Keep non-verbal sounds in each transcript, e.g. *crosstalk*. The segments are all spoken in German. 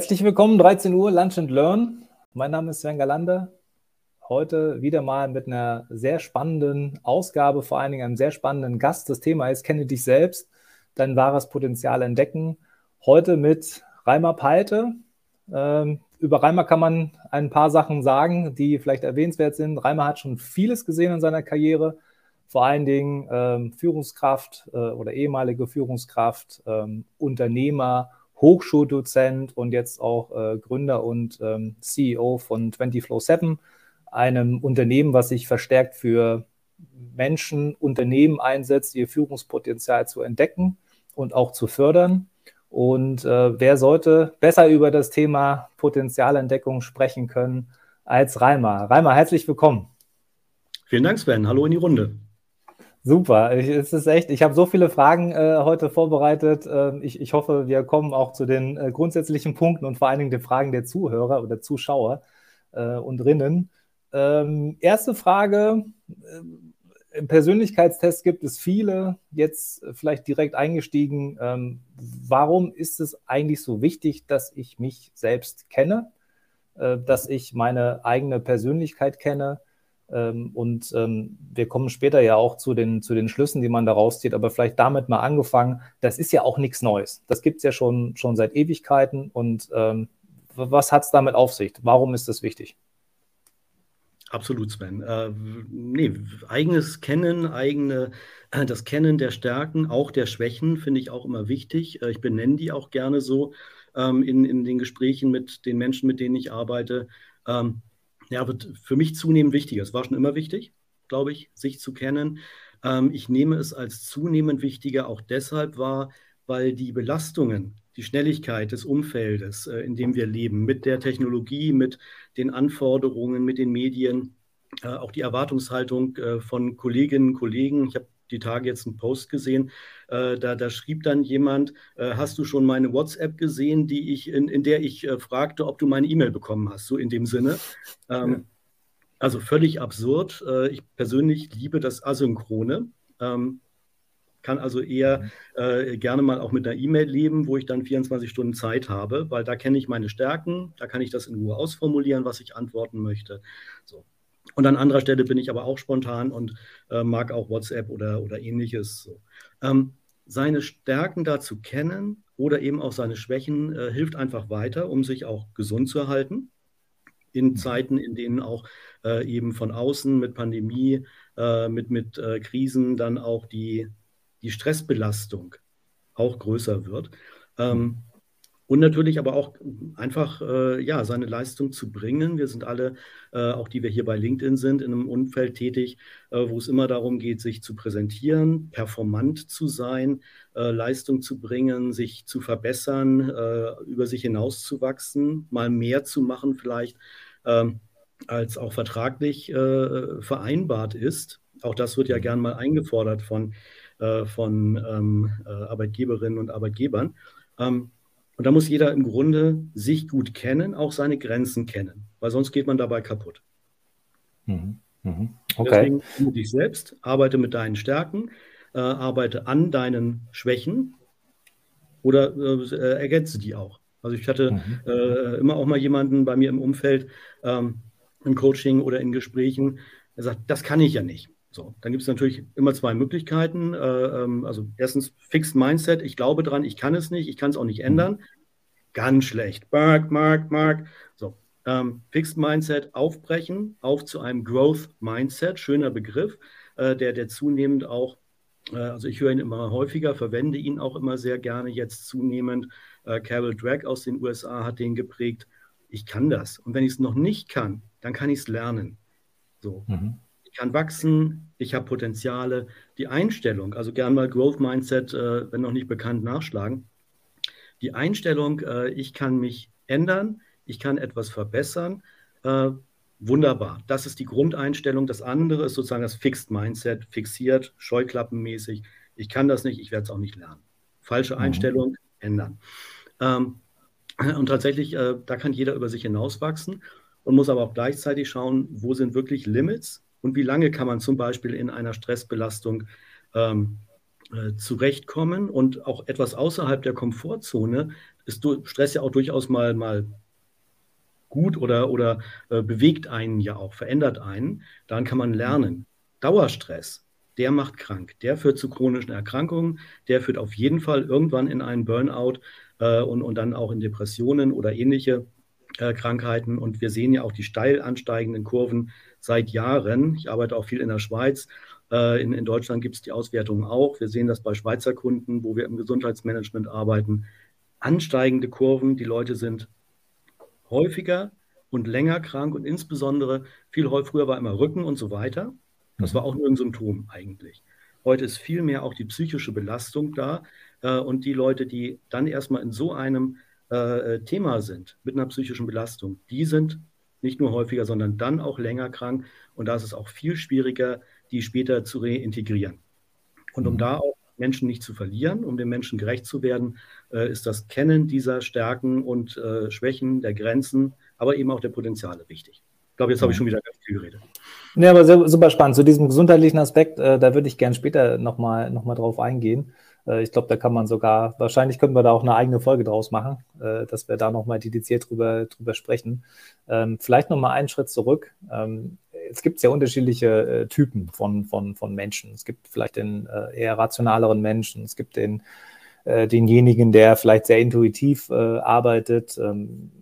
Herzlich willkommen, 13 Uhr, Lunch and Learn. Mein Name ist Sven Galande. Heute wieder mal mit einer sehr spannenden Ausgabe, vor allen Dingen einem sehr spannenden Gast. Das Thema ist, kenne dich selbst, dein wahres Potenzial entdecken. Heute mit Reimer Peite. Ähm, über Reimer kann man ein paar Sachen sagen, die vielleicht erwähnenswert sind. Reimer hat schon vieles gesehen in seiner Karriere, vor allen Dingen ähm, Führungskraft äh, oder ehemalige Führungskraft, ähm, Unternehmer, Hochschuldozent und jetzt auch äh, Gründer und ähm, CEO von 20Flow7, einem Unternehmen, was sich verstärkt für Menschen, Unternehmen einsetzt, ihr Führungspotenzial zu entdecken und auch zu fördern. Und äh, wer sollte besser über das Thema Potenzialentdeckung sprechen können als Reimer? Reimer, herzlich willkommen. Vielen Dank, Sven. Hallo in die Runde. Super, ich, es ist echt, ich habe so viele Fragen äh, heute vorbereitet. Äh, ich, ich hoffe, wir kommen auch zu den äh, grundsätzlichen Punkten und vor allen Dingen den Fragen der Zuhörer oder Zuschauer äh, und Rinnen. Ähm, erste Frage, äh, im Persönlichkeitstest gibt es viele, jetzt vielleicht direkt eingestiegen. Ähm, warum ist es eigentlich so wichtig, dass ich mich selbst kenne, äh, dass ich meine eigene Persönlichkeit kenne? Ähm, und ähm, wir kommen später ja auch zu den, zu den Schlüssen, die man daraus zieht, aber vielleicht damit mal angefangen. Das ist ja auch nichts Neues. Das gibt es ja schon, schon seit Ewigkeiten. Und ähm, was hat es damit auf sich? Warum ist das wichtig? Absolut, Sven. Äh, nee, eigenes Kennen, eigene, äh, das Kennen der Stärken, auch der Schwächen, finde ich auch immer wichtig. Äh, ich benenne die auch gerne so ähm, in, in den Gesprächen mit den Menschen, mit denen ich arbeite. Ähm, ja, wird für mich zunehmend wichtiger. Es war schon immer wichtig, glaube ich, sich zu kennen. Ähm, ich nehme es als zunehmend wichtiger auch deshalb wahr, weil die Belastungen, die Schnelligkeit des Umfeldes, äh, in dem wir leben, mit der Technologie, mit den Anforderungen, mit den Medien, äh, auch die Erwartungshaltung äh, von Kolleginnen und Kollegen. Ich habe die Tage jetzt einen Post gesehen, äh, da, da, schrieb dann jemand, äh, hast du schon meine WhatsApp gesehen, die ich, in, in der ich äh, fragte, ob du meine E-Mail bekommen hast, so in dem Sinne. Ähm, ja. Also völlig absurd. Äh, ich persönlich liebe das Asynchrone. Ähm, kann also eher äh, gerne mal auch mit einer E-Mail leben, wo ich dann 24 Stunden Zeit habe, weil da kenne ich meine Stärken, da kann ich das in Ruhe ausformulieren, was ich antworten möchte. So. Und an anderer Stelle bin ich aber auch spontan und äh, mag auch WhatsApp oder, oder ähnliches. So. Ähm, seine Stärken dazu kennen oder eben auch seine Schwächen äh, hilft einfach weiter, um sich auch gesund zu erhalten. In mhm. Zeiten, in denen auch äh, eben von außen mit Pandemie, äh, mit, mit äh, Krisen dann auch die, die Stressbelastung auch größer wird. Ähm, mhm. Und natürlich aber auch einfach äh, ja, seine Leistung zu bringen. Wir sind alle, äh, auch die wir hier bei LinkedIn sind, in einem Umfeld tätig, äh, wo es immer darum geht, sich zu präsentieren, performant zu sein, äh, Leistung zu bringen, sich zu verbessern, äh, über sich hinauszuwachsen, mal mehr zu machen vielleicht, ähm, als auch vertraglich äh, vereinbart ist. Auch das wird ja gern mal eingefordert von, von ähm, Arbeitgeberinnen und Arbeitgebern. Ähm, und da muss jeder im Grunde sich gut kennen, auch seine Grenzen kennen, weil sonst geht man dabei kaputt. Mhm. Mhm. Okay. Deswegen kenne dich selbst, arbeite mit deinen Stärken, äh, arbeite an deinen Schwächen oder äh, ergänze die auch. Also ich hatte mhm. äh, immer auch mal jemanden bei mir im Umfeld, ähm, im Coaching oder in Gesprächen, der sagt, das kann ich ja nicht. So, dann gibt es natürlich immer zwei Möglichkeiten. Äh, ähm, also erstens Fixed Mindset, ich glaube dran, ich kann es nicht, ich kann es auch nicht ändern. Ganz schlecht. Mark, Mark, Mark. So, ähm, Fixed Mindset aufbrechen, auf zu einem Growth Mindset, schöner Begriff, äh, der, der zunehmend auch, äh, also ich höre ihn immer häufiger, verwende ihn auch immer sehr gerne, jetzt zunehmend. Äh, Carol Drake aus den USA hat den geprägt. Ich kann das. Und wenn ich es noch nicht kann, dann kann ich es lernen. So. Mhm ich kann wachsen, ich habe Potenziale. Die Einstellung, also gern mal Growth Mindset, äh, wenn noch nicht bekannt, nachschlagen. Die Einstellung, äh, ich kann mich ändern, ich kann etwas verbessern. Äh, wunderbar. Das ist die Grundeinstellung. Das andere ist sozusagen das Fixed Mindset, fixiert, scheuklappenmäßig. Ich kann das nicht, ich werde es auch nicht lernen. Falsche mhm. Einstellung, ändern. Ähm, und tatsächlich, äh, da kann jeder über sich hinauswachsen und muss aber auch gleichzeitig schauen, wo sind wirklich Limits und wie lange kann man zum Beispiel in einer Stressbelastung ähm, äh, zurechtkommen und auch etwas außerhalb der Komfortzone ist Stress ja auch durchaus mal, mal gut oder, oder äh, bewegt einen ja auch, verändert einen. Daran kann man lernen. Dauerstress, der macht krank. Der führt zu chronischen Erkrankungen. Der führt auf jeden Fall irgendwann in einen Burnout äh, und, und dann auch in Depressionen oder ähnliche äh, Krankheiten. Und wir sehen ja auch die steil ansteigenden Kurven seit Jahren. Ich arbeite auch viel in der Schweiz. Äh, in, in Deutschland gibt es die Auswertungen auch. Wir sehen das bei Schweizer Kunden, wo wir im Gesundheitsmanagement arbeiten. Ansteigende Kurven, die Leute sind häufiger und länger krank und insbesondere viel früher war immer Rücken und so weiter. Das war auch nur ein Symptom eigentlich. Heute ist viel mehr auch die psychische Belastung da äh, und die Leute, die dann erstmal in so einem äh, Thema sind, mit einer psychischen Belastung, die sind nicht nur häufiger, sondern dann auch länger krank und da ist es auch viel schwieriger, die später zu reintegrieren. Und um mhm. da auch Menschen nicht zu verlieren, um den Menschen gerecht zu werden, äh, ist das Kennen dieser Stärken und äh, Schwächen, der Grenzen, aber eben auch der Potenziale wichtig. Ich glaube, jetzt habe ich schon wieder ganz viel geredet. Ja, aber super spannend. Zu diesem gesundheitlichen Aspekt, äh, da würde ich gerne später nochmal noch mal drauf eingehen. Ich glaube, da kann man sogar, wahrscheinlich können wir da auch eine eigene Folge draus machen, dass wir da nochmal dediziert drüber, drüber sprechen. Ähm, vielleicht nochmal einen Schritt zurück. Es gibt sehr unterschiedliche äh, Typen von, von, von Menschen. Es gibt vielleicht den äh, eher rationaleren Menschen, es gibt den, äh, denjenigen, der vielleicht sehr intuitiv äh, arbeitet, ähm,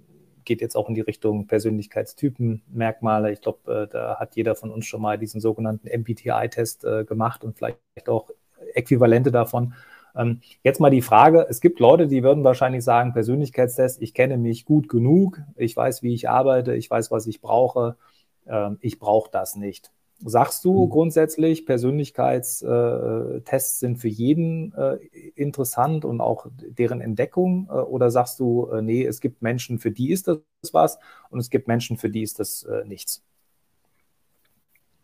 geht jetzt auch in die Richtung Persönlichkeitstypen, Merkmale. Ich glaube, äh, da hat jeder von uns schon mal diesen sogenannten MBTI-Test äh, gemacht und vielleicht auch Äquivalente davon. Ähm, jetzt mal die Frage, es gibt Leute, die würden wahrscheinlich sagen, Persönlichkeitstest, ich kenne mich gut genug, ich weiß, wie ich arbeite, ich weiß, was ich brauche ich brauche das nicht. Sagst du mhm. grundsätzlich, Persönlichkeitstests sind für jeden äh, interessant und auch deren Entdeckung? Äh, oder sagst du, äh, nee, es gibt Menschen, für die ist das was und es gibt Menschen, für die ist das äh, nichts?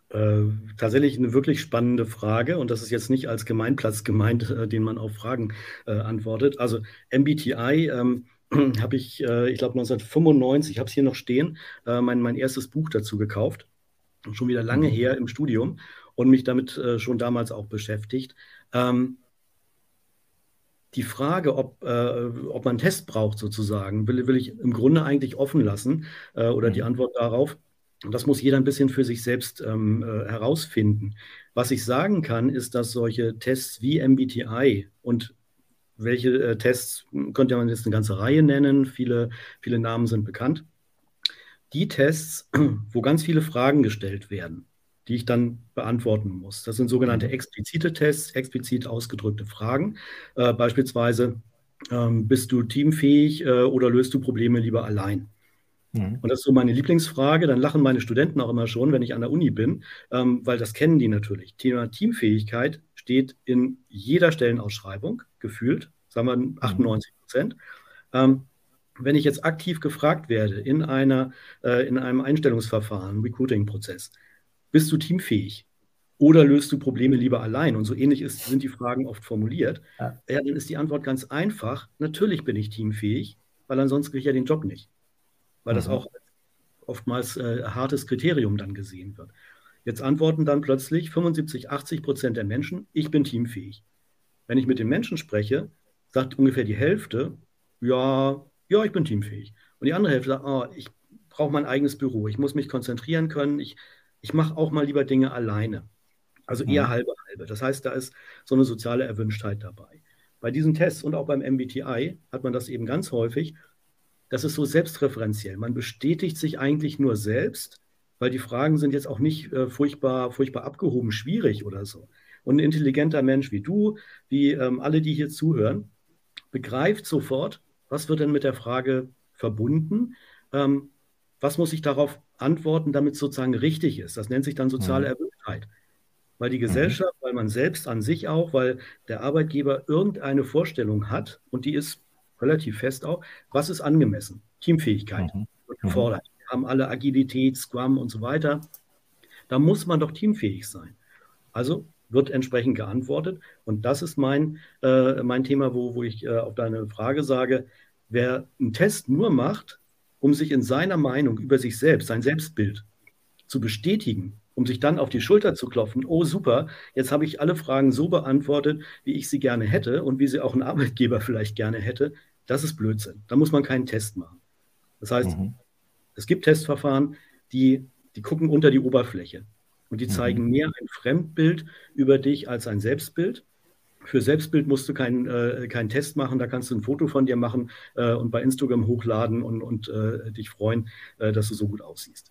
Äh, tatsächlich eine wirklich spannende Frage und das ist jetzt nicht als Gemeinplatz gemeint, äh, den man auf Fragen antwortet. Also MBTI ähm, *clears throat* habe ich, äh, ich glaube 1995, ich habe es hier noch stehen, äh, mein, mein erstes Buch dazu gekauft. Schon wieder lange mhm. her im Studium und mich damit äh, schon damals auch beschäftigt. Ähm, die Frage, ob, äh, ob man einen Test braucht, sozusagen, will, will ich im Grunde eigentlich offen lassen äh, oder die mhm. Antwort darauf. Das muss jeder ein bisschen für sich selbst ähm, äh, herausfinden. Was ich sagen kann, ist, dass solche Tests wie MBTI und welche äh, Tests könnte man jetzt eine ganze Reihe nennen? Viele, viele Namen sind bekannt. Die Tests, *clears throat* wo ganz viele Fragen gestellt werden, die ich dann beantworten muss. Das sind sogenannte mhm. explizite Tests, explizit ausgedrückte Fragen. Äh, beispielsweise, ähm, bist du teamfähig äh, oder löst du Probleme lieber allein? Mhm. Und das ist so meine Lieblingsfrage. Dann lachen meine Studenten auch immer schon, wenn ich an der Uni bin, ähm, weil das kennen die natürlich. Thema Teamfähigkeit steht in jeder Stellenausschreibung gefühlt, sagen wir 98 mhm. Prozent. Ähm, wenn ich jetzt aktiv gefragt werde in, einer, äh, in einem Einstellungsverfahren, Recruiting-Prozess, bist du teamfähig? Oder löst du Probleme lieber allein? Und so ähnlich ist, sind die Fragen oft formuliert. Ja. ja. dann ist die Antwort ganz einfach. Natürlich bin ich teamfähig, weil ansonsten kriege ich ja den Job nicht. Weil mhm. das auch oftmals äh, hartes Kriterium dann gesehen wird. Jetzt antworten dann plötzlich 75, 80 Prozent der Menschen, ich bin teamfähig. Wenn ich mit den Menschen spreche, sagt ungefähr die Hälfte, ja, ja, ich bin teamfähig. Und die andere Hälfte sagt, oh, ich brauche mein eigenes Büro, ich muss mich konzentrieren können, ich, ich mache auch mal lieber Dinge alleine. Also eher mhm. halbe halbe. Das heißt, da ist so eine soziale Erwünschtheit dabei. Bei diesen Tests und auch beim MBTI hat man das eben ganz häufig. Das ist so selbstreferenziell. Man bestätigt sich eigentlich nur selbst, weil die Fragen sind jetzt auch nicht äh, furchtbar, furchtbar abgehoben, schwierig oder so. Und ein intelligenter Mensch wie du, wie ähm, alle, die hier zuhören, begreift sofort, was wird denn mit der Frage verbunden? Ähm, was muss ich darauf antworten, damit es sozusagen richtig ist? Das nennt sich dann soziale mhm. Erwünschtheit. Weil die mhm. Gesellschaft, weil man selbst an sich auch, weil der Arbeitgeber irgendeine Vorstellung hat und die ist relativ fest auch, was ist angemessen? Teamfähigkeit wird mhm. gefordert. Haben alle Agilität, Scrum und so weiter. Da muss man doch teamfähig sein. Also wird entsprechend geantwortet. Und das ist mein, äh, mein Thema, wo, wo ich äh, auf deine Frage sage, wer einen Test nur macht, um sich in seiner Meinung über sich selbst, sein Selbstbild zu bestätigen, um sich dann auf die Schulter zu klopfen, oh super, jetzt habe ich alle Fragen so beantwortet, wie ich sie gerne hätte und wie sie auch ein Arbeitgeber *laughs* vielleicht gerne hätte, das ist Blödsinn. Da muss man keinen Test machen. Das heißt, mhm. Es gibt Testverfahren, die, die gucken unter die Oberfläche und die mhm. zeigen mehr ein Fremdbild über dich als ein Selbstbild. Für Selbstbild musst du keinen äh, kein Test machen, da kannst du ein Foto von dir machen äh, und bei Instagram hochladen und, und äh, dich freuen, äh, dass du so gut aussiehst.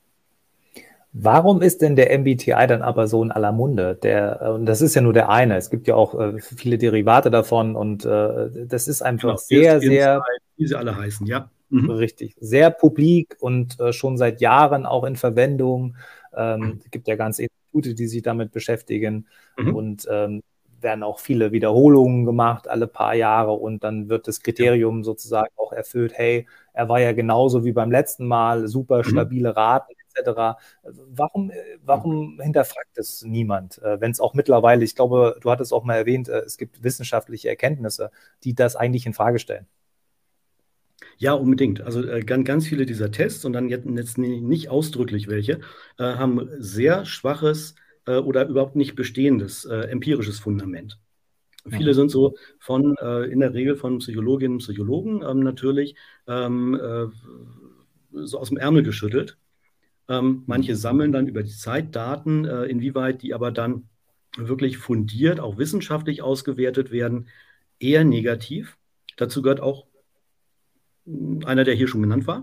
Warum ist denn der MBTI dann aber so in aller Munde? Der, äh, und das ist ja nur der eine. Es gibt ja auch äh, viele Derivate davon und das ist einfach genau, sehr, sehr. Wie sie alle heißen, ja. Mhm. Richtig. Sehr publik und äh, schon seit Jahren auch in Verwendung. Ähm, mhm. Es gibt ja ganze Institute, die sich damit beschäftigen mhm. und ähm, werden auch viele Wiederholungen gemacht, alle paar Jahre und dann wird das Kriterium sozusagen auch erfüllt, hey, er war ja genauso wie beim letzten Mal, super mhm. stabile Raten etc. Warum, warum hinterfragt es niemand? Äh, Wenn es auch mittlerweile, ich glaube, du hattest auch mal erwähnt, äh, es gibt wissenschaftliche Erkenntnisse, die das eigentlich in Frage stellen. Ja, unbedingt. Also äh, ganz, ganz viele dieser Tests und dann jetzt, jetzt nicht ausdrücklich welche, äh, haben sehr schwaches äh, oder überhaupt nicht bestehendes äh, empirisches Fundament. Viele mhm. sind so von, in der Regel von Psychologinnen und Psychologen ähm, natürlich ähm, so aus dem Ärmel geschüttelt ähm, manche sammeln dann über die Zeit Daten, äh, inwieweit die aber dann wirklich fundiert, auch wissenschaftlich ausgewertet werden, eher negativ. Dazu gehört auch einer, der hier schon genannt war.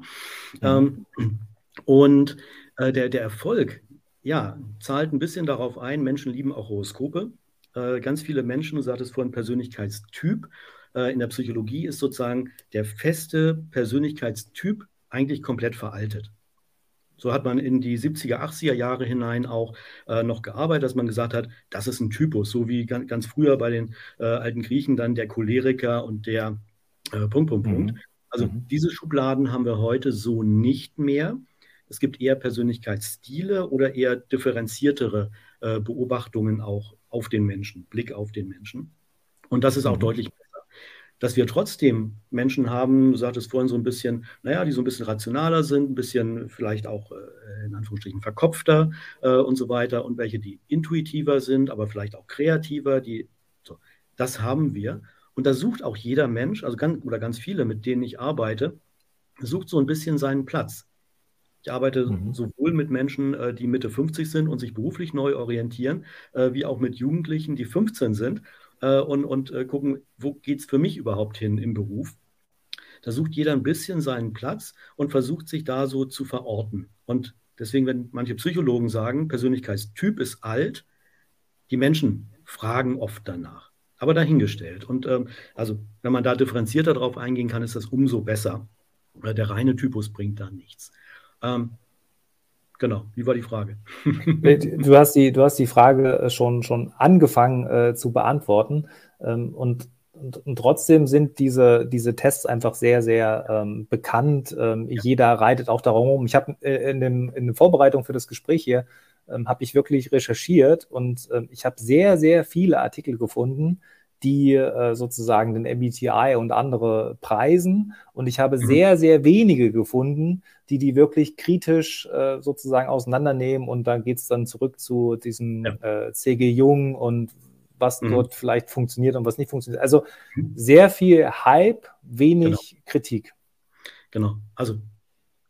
Mhm. Ähm, und äh, der, der Erfolg, ja, zahlt ein bisschen darauf ein, Menschen lieben auch Horoskope. Äh, ganz viele Menschen, du sagtest vorhin Persönlichkeitstyp, äh, in der Psychologie ist sozusagen der feste Persönlichkeitstyp eigentlich komplett veraltet. So hat man in die 70er, 80er Jahre hinein auch äh, noch gearbeitet, dass man gesagt hat, das ist ein Typus, so wie ganz, ganz früher bei den äh, alten Griechen dann der Choleriker und der äh, Punkt, Punkt, Punkt. Mhm. Also mhm. diese Schubladen haben wir heute so nicht mehr. Es gibt eher Persönlichkeitsstile oder eher differenziertere äh, Beobachtungen auch auf den Menschen, Blick auf den Menschen. Und das ist auch mhm. deutlich dass wir trotzdem Menschen haben, du sagtest vorhin so ein bisschen, naja, die so ein bisschen rationaler sind, ein bisschen vielleicht auch äh, in Anführungsstrichen verkopfter äh, und so weiter und welche, die intuitiver sind, aber vielleicht auch kreativer, die, so, das haben wir. Und da sucht auch jeder Mensch, also ganz, oder ganz viele, mit denen ich arbeite, sucht so ein bisschen seinen Platz. Ich arbeite mhm. sowohl mit Menschen, äh, die Mitte 50 sind und sich beruflich neu orientieren, äh, wie auch mit Jugendlichen, die 15 sind äh, und, und gucken, wo geht es für mich überhaupt hin im Beruf. Da sucht jeder ein bisschen seinen Platz und versucht sich da so zu verorten. Und deswegen, wenn manche Psychologen sagen, Persönlichkeitstyp ist alt, die Menschen fragen oft danach. Aber dahingestellt. Und ähm, also, wenn man da differenzierter drauf eingehen kann, ist das umso besser. Der reine Typus bringt da nichts. Ähm, Genau, wie war die Frage? *laughs* du, hast die, du hast die Frage äh, schon, schon angefangen äh, zu beantworten. Ähm, und, und, und, trotzdem sind diese, diese Tests einfach sehr, sehr ähm, bekannt. Ähm, ja. Jeder reitet auch darum. Ich habe äh, in, dem, in der Vorbereitung für das Gespräch hier, ähm, habe ich wirklich recherchiert und äh, ich habe sehr, sehr viele Artikel gefunden, die äh, sozusagen den MBTI und andere preisen. Und ich habe mhm. sehr, sehr wenige gefunden, die die wirklich kritisch äh, sozusagen auseinandernehmen. Und dann geht es dann zurück zu diesem ja. äh, CG Jung und was mhm. dort vielleicht funktioniert und was nicht funktioniert. Also mhm. sehr viel Hype, wenig genau. Kritik. Genau. Also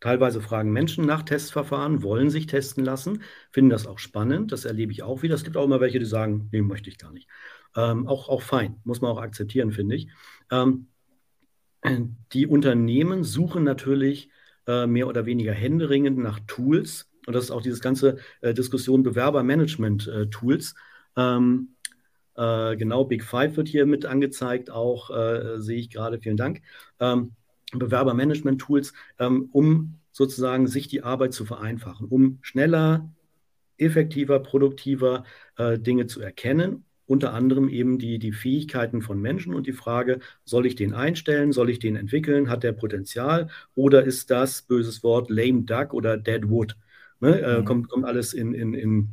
Teilweise fragen Menschen nach Testverfahren, wollen sich testen lassen, finden das auch spannend. Das erlebe ich auch wieder. Es gibt auch immer welche, die sagen, nee, möchte ich gar nicht. Ähm, auch, auch fein, muss man auch akzeptieren, finde ich. Ähm, die Unternehmen suchen natürlich äh, mehr oder weniger händeringend nach Tools. Und das ist auch dieses ganze äh, Diskussion Bewerbermanagement-Tools. Äh, ähm, äh, genau, Big Five wird hier mit angezeigt, auch äh, sehe ich gerade, vielen Dank. Ähm, Bewerbermanagement-Tools, ähm, um sozusagen sich die Arbeit zu vereinfachen, um schneller, effektiver, produktiver äh, Dinge zu erkennen unter anderem eben die, die Fähigkeiten von Menschen und die Frage, soll ich den einstellen, soll ich den entwickeln, hat der Potenzial oder ist das, böses Wort, lame duck oder dead wood? Ne? Äh, mhm. kommt, kommt alles in, in, in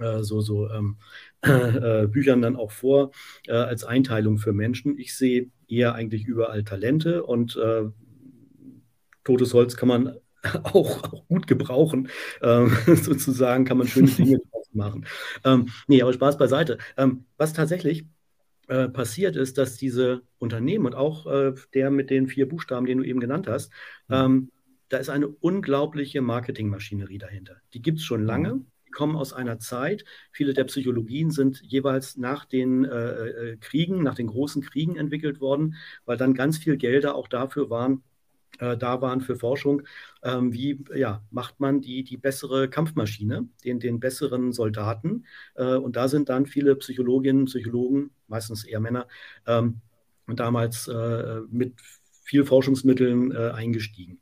äh, so, so ähm, *clears throat* äh, Büchern dann auch vor äh, als Einteilung für Menschen. Ich sehe eher eigentlich überall Talente und äh, totes Holz kann man *laughs* auch, auch gut gebrauchen. Ähm, *laughs* sozusagen kann man schöne *laughs* Dinge draus machen. Ähm, nee, aber Spaß beiseite. Ähm, was tatsächlich äh, passiert ist, dass diese Unternehmen und auch äh, der mit den vier Buchstaben, den du eben genannt hast, mhm. ähm, da ist eine unglaubliche Marketingmaschinerie dahinter. Die gibt es schon lange. Kommen aus einer Zeit. Viele der Psychologien sind jeweils nach den äh, äh Kriegen, nach den großen Kriegen entwickelt worden, weil dann ganz viel Gelder auch dafür waren, äh, da waren für Forschung, ähm, wie ja, macht man die, die bessere Kampfmaschine, den, den besseren Soldaten. Äh, und da sind dann viele Psychologinnen, Psychologen, meistens eher Männer, ähm, damals äh, mit viel Forschungsmitteln äh, eingestiegen.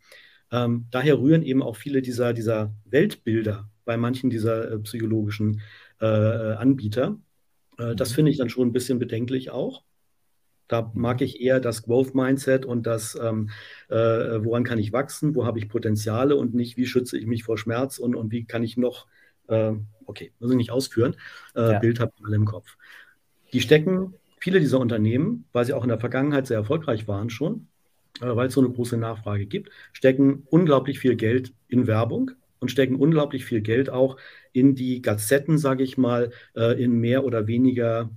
Ähm, daher rühren eben auch viele dieser, dieser Weltbilder bei manchen dieser äh, psychologischen äh, Anbieter. das mhm. finde ich dann schon ein bisschen bedenklich auch. Da mag ich eher das Growth Mindset und das, ähm, äh, woran kann ich wachsen, wo habe ich Potenziale und nicht, wie schütze ich mich vor Schmerz und, und wie kann ich noch, äh, okay, muss ich nicht ausführen, äh, ja. Bild habe ich alle im Kopf. Die stecken, viele dieser Unternehmen, weil sie auch in der Vergangenheit sehr erfolgreich waren schon, äh, weil es so eine große Nachfrage gibt, stecken unglaublich viel Geld in Werbung und stecken unglaublich viel Geld auch in die Gazetten, sage ich mal, äh, in mehr oder weniger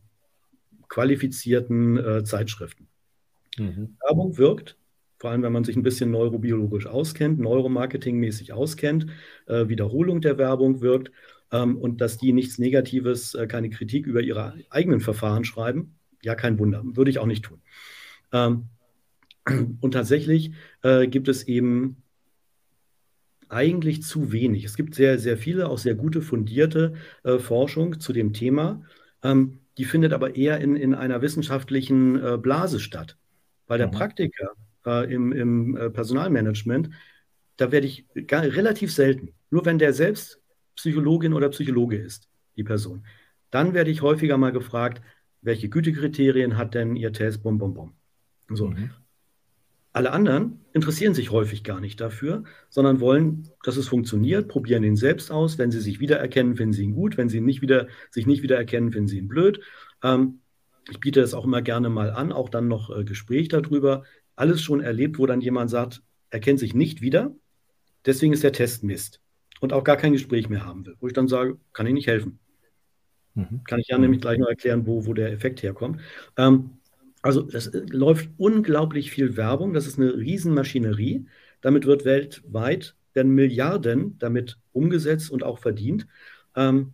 qualifizierten äh, Zeitschriften. Mhm. Werbung wirkt, vor allem wenn man sich ein bisschen neurobiologisch auskennt, neuromarketingmäßig auskennt, äh, Wiederholung der Werbung wirkt ähm, und dass die nichts Negatives, äh, keine Kritik über ihre eigenen Verfahren schreiben, ja, kein Wunder, würde ich auch nicht tun. Ähm, und tatsächlich äh, gibt es eben eigentlich zu wenig. Es gibt sehr, sehr viele, auch sehr gute, fundierte äh, Forschung zu dem Thema. Ähm, die findet aber eher in, in einer wissenschaftlichen äh, Blase statt. Weil der mhm. Praktiker äh, im, im äh, Personalmanagement, da werde ich gar, relativ selten, nur wenn der selbst Psychologin oder Psychologe ist, die Person, dann werde ich häufiger mal gefragt, welche Gütekriterien hat denn Ihr Test, bum, bum, bum. So. Mhm. Alle anderen interessieren sich häufig gar nicht dafür, sondern wollen, dass es funktioniert, probieren ihn selbst aus. Wenn sie sich wiedererkennen, finden sie ihn gut. Wenn sie nicht wieder, sich nicht wiedererkennen, finden sie ihn blöd. Ähm, ich biete das auch immer gerne mal an, auch dann noch äh, Gespräch darüber. Alles schon erlebt, wo dann jemand sagt, er kennt sich nicht wieder, deswegen ist der Test Mist und auch gar kein Gespräch mehr haben will. Wo ich dann sage, kann ich nicht helfen. Mhm. Kann ich ja nämlich gleich noch erklären, wo, wo der Effekt herkommt. Ähm, also es äh, läuft unglaublich viel Werbung, das ist eine Riesenmaschinerie. Damit wird weltweit, werden Milliarden damit umgesetzt und auch verdient. Ähm,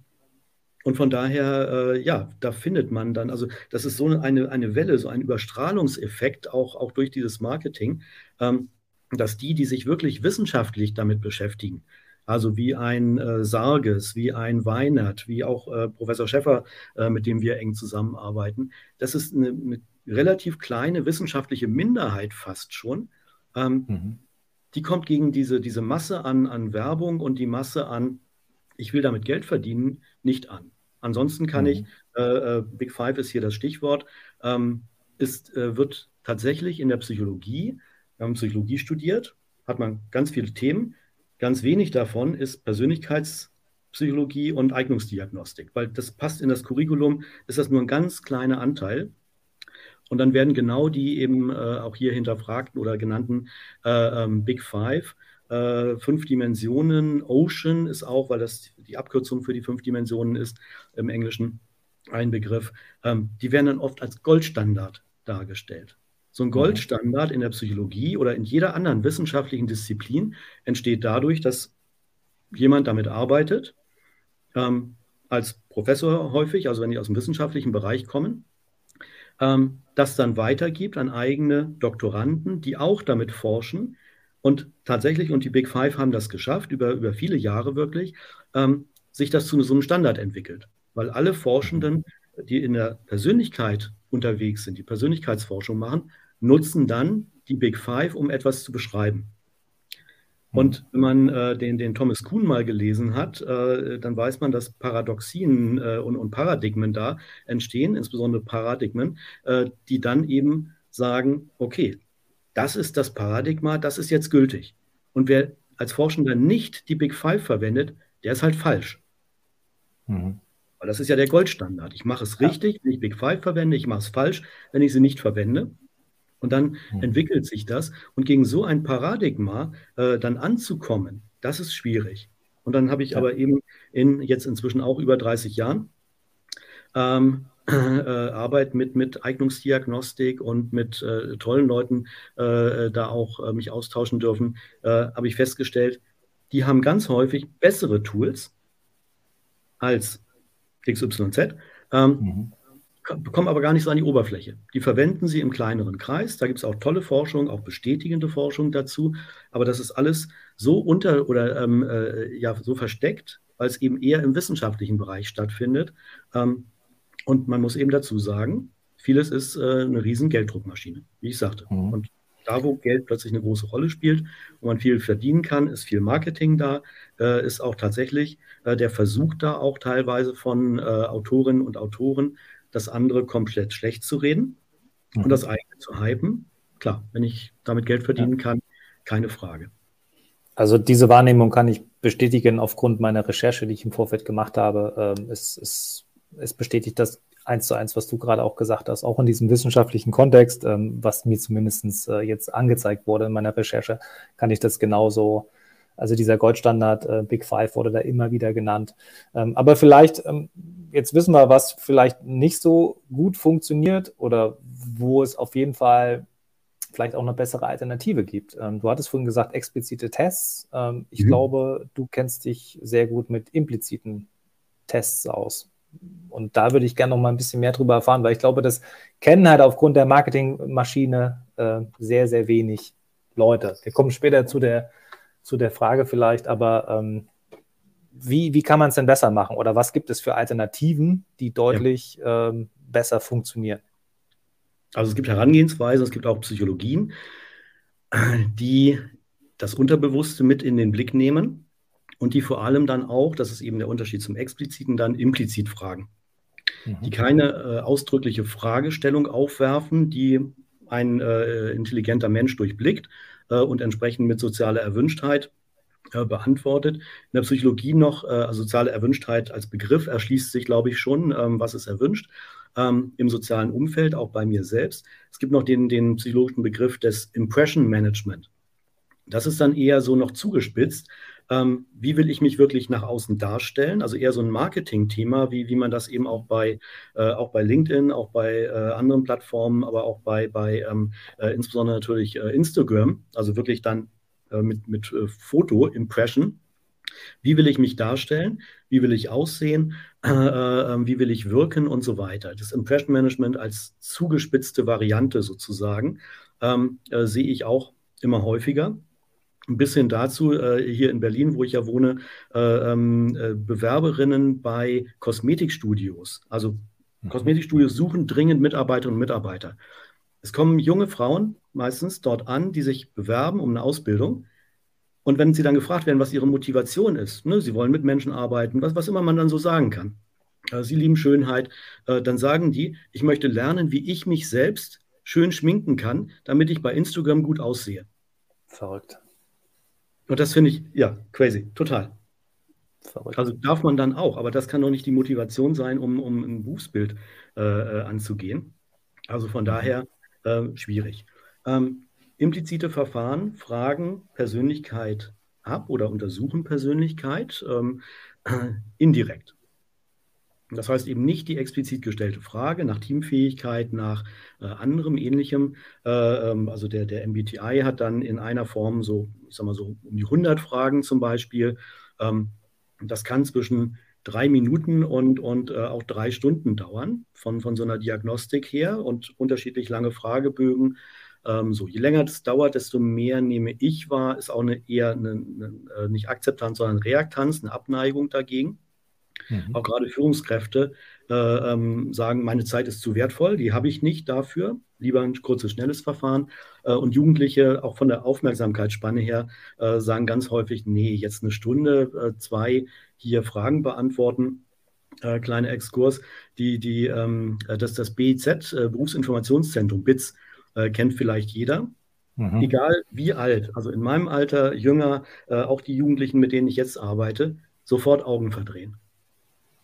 und von daher, äh, ja, da findet man dann, also das ist so eine, eine Welle, so ein Überstrahlungseffekt auch, auch durch dieses Marketing, ähm, dass die, die sich wirklich wissenschaftlich damit beschäftigen, also wie ein äh, Sarges, wie ein Weinert, wie auch äh, Professor Schäffer, äh, mit dem wir eng zusammenarbeiten, das ist eine, eine relativ kleine wissenschaftliche Minderheit fast schon. Ähm, mhm. Die kommt gegen diese, diese Masse an, an Werbung und die Masse an, ich will damit Geld verdienen, nicht an. Ansonsten kann mhm. ich, äh, äh, Big Five ist hier das Stichwort, ähm, ist, äh, wird tatsächlich in der Psychologie, wir haben Psychologie studiert, hat man ganz viele Themen, ganz wenig davon ist Persönlichkeitspsychologie und Eignungsdiagnostik, weil das passt in das Curriculum, ist das nur ein ganz kleiner Anteil. Und dann werden genau die eben äh, auch hier hinterfragten oder genannten äh, ähm, Big Five, äh, fünf Dimensionen, Ocean ist auch, weil das die Abkürzung für die fünf Dimensionen ist im Englischen, ein Begriff, ähm, die werden dann oft als Goldstandard dargestellt. So ein mhm. Goldstandard in der Psychologie oder in jeder anderen wissenschaftlichen Disziplin entsteht dadurch, dass jemand damit arbeitet, ähm, als Professor häufig, also wenn die aus dem wissenschaftlichen Bereich kommen, ähm, das dann weitergibt an eigene Doktoranden, die auch damit forschen. Und tatsächlich, und die Big Five haben das geschafft, über, über viele Jahre wirklich, ähm, sich das zu so einem Standard entwickelt. Weil alle Forschenden, die in der Persönlichkeit unterwegs sind, die Persönlichkeitsforschung machen, nutzen dann die Big Five, um etwas zu beschreiben. Und wenn man äh, den, den Thomas Kuhn mal gelesen hat, äh, dann weiß man, dass Paradoxien äh, und, und, Paradigmen da entstehen, insbesondere Paradigmen, äh, die dann eben sagen, okay, das ist das Paradigma, das ist jetzt gültig. Und wer als Forschender nicht die Big Five verwendet, der ist halt falsch. Mhm. Weil das ist ja der Goldstandard. Ich mache es richtig, wenn ich Big Five verwende, ich mache es falsch, wenn ich sie nicht verwende. Und dann mhm. entwickelt sich das. Und gegen so ein Paradigma äh, dann anzukommen, das ist schwierig. Und dann habe ich ja. aber eben in jetzt inzwischen auch über 30 Jahren ähm, äh, Arbeit mit, mit Eignungsdiagnostik und mit äh, tollen Leuten äh, da auch äh, mich austauschen dürfen, äh, habe ich festgestellt, die haben ganz häufig bessere Tools als XYZ. Ähm, mhm kommen aber gar nicht so an die Oberfläche. Die verwenden sie im kleineren Kreis. Da gibt es auch tolle Forschung, auch bestätigende Forschung dazu. Aber das ist alles so unter oder ähm, äh, ja so versteckt, weil es eben eher im wissenschaftlichen Bereich stattfindet. Ähm, und man muss eben dazu sagen, vieles ist äh, eine riesen Gelddruckmaschine, wie ich sagte. Mhm. Und da, wo Geld plötzlich eine große Rolle spielt und man viel verdienen kann, ist viel Marketing da, äh, ist auch tatsächlich äh, der Versuch da auch teilweise von äh, Autorinnen und Autoren, das andere komplett schlecht zu reden mhm. und das eigene zu hypen. Klar, wenn ich damit Geld verdienen ja. kann, keine Frage. Also diese Wahrnehmung kann ich bestätigen aufgrund meiner Recherche, die ich im Vorfeld gemacht habe. Ähm, es, es, es bestätigt das eins zu eins, was du gerade auch gesagt hast, auch in diesem wissenschaftlichen Kontext, ähm, was mir zumindest äh, jetzt angezeigt wurde in meiner Recherche, kann ich das genauso also dieser Goldstandard äh, Big Five wurde da immer wieder genannt. Ähm, aber vielleicht, ähm, jetzt wissen wir, was vielleicht nicht so gut funktioniert oder wo es auf jeden Fall vielleicht auch eine bessere Alternative gibt. Ähm, du hattest vorhin gesagt, explizite Tests. Ähm, ich mhm. glaube, du kennst dich sehr gut mit impliziten Tests aus. Und da würde ich gerne noch mal ein bisschen mehr darüber erfahren, weil ich glaube, das kennen halt aufgrund der Marketingmaschine äh, sehr, sehr wenig Leute. Wir kommen später zu der zu der Frage vielleicht, aber ähm, wie, wie kann man es denn besser machen oder was gibt es für Alternativen, die deutlich ja. ähm, besser funktionieren? Also es gibt Herangehensweisen, es gibt auch Psychologien, die das Unterbewusste mit in den Blick nehmen und die vor allem dann auch, das ist eben der Unterschied zum expliziten, dann implizit fragen. Mhm. Die keine äh, ausdrückliche Fragestellung aufwerfen, die ein äh, intelligenter Mensch durchblickt, äh, und entsprechend mit sozialer Erwünschtheit äh, beantwortet. In der Psychologie noch, äh, also soziale Erwünschtheit als Begriff erschließt sich, glaube ich, schon, ähm, was ist erwünscht. Ähm, Im sozialen Umfeld, auch bei mir selbst. Es gibt noch den, den psychologischen Begriff des Impression Management. Das ist dann eher so noch zugespitzt. Ähm, wie will ich mich wirklich nach außen darstellen? Also eher so ein Marketing-Thema, wie, wie man das eben auch bei, äh, auch bei LinkedIn, auch bei äh, anderen Plattformen, aber auch bei, bei ähm, äh, insbesondere natürlich äh, Instagram, also wirklich dann äh, mit, mit äh, Foto-Impression. Wie will ich mich darstellen? Wie will ich aussehen? *clears throat* Ähm, wie will ich wirken und so weiter? Das Impression Management als zugespitzte Variante sozusagen ähm, sehe ich auch immer häufiger ein bisschen dazu, äh, hier in Berlin, wo ich ja wohne, äh, ähm, äh, Bewerberinnen bei Kosmetikstudios. Also mhm. Kosmetikstudios suchen dringend Mitarbeiterinnen und Mitarbeiter. Es kommen junge Frauen meistens dort an, die sich bewerben um eine Ausbildung. Und wenn sie dann gefragt werden, was ihre Motivation ist, ne, sie wollen mit Menschen arbeiten, was, was immer man dann so sagen kann. Äh, sie lieben Schönheit, äh, dann sagen die, ich möchte lernen, wie ich mich selbst schön schminken kann, damit ich bei Instagram gut aussehe. Verrückt. Und das finde ich, ja, crazy, total. Verrückt. Also darf man dann auch, aber das kann doch nicht die Motivation sein, um, um ein Berufsbild äh, äh anzugehen. Also von daher äh, schwierig. Ähm, implizite Verfahren fragen Persönlichkeit ab oder untersuchen Persönlichkeit ähm, *clears throat* indirekt. Das heißt eben nicht die explizit gestellte Frage nach Teamfähigkeit, nach äh, anderem ähnlichem. Äh, ähm, also der, der MBTI hat dann in einer Form so, ich sag mal so um die 100 Fragen zum Beispiel. Ähm, das kann zwischen drei Minuten und, und äh, auch drei Stunden dauern von, von so einer Diagnostik her und unterschiedlich lange Fragebögen. Ähm, so, je länger das dauert, desto mehr nehme ich wahr, ist auch eine, eher eine, eine, äh, nicht Akzeptanz, sondern Reaktanz, eine Abneigung dagegen. Mhm. Auch gerade Führungskräfte äh, ähm, sagen, meine Zeit ist zu wertvoll, die habe ich nicht dafür. Lieber ein kurzes, schnelles Verfahren. Äh, und Jugendliche, auch von der Aufmerksamkeitsspanne her, äh, sagen ganz häufig, nee, jetzt eine Stunde, äh, zwei hier Fragen beantworten. Äh, kleiner Exkurs, die, die, ähm, äh, das, das BIZ, Berufsinformationszentrum, BITS, kennt vielleicht jeder. Mhm. Egal wie alt, also in meinem Alter, jünger, auch die Jugendlichen, mit denen ich jetzt arbeite, sofort Augen verdrehen.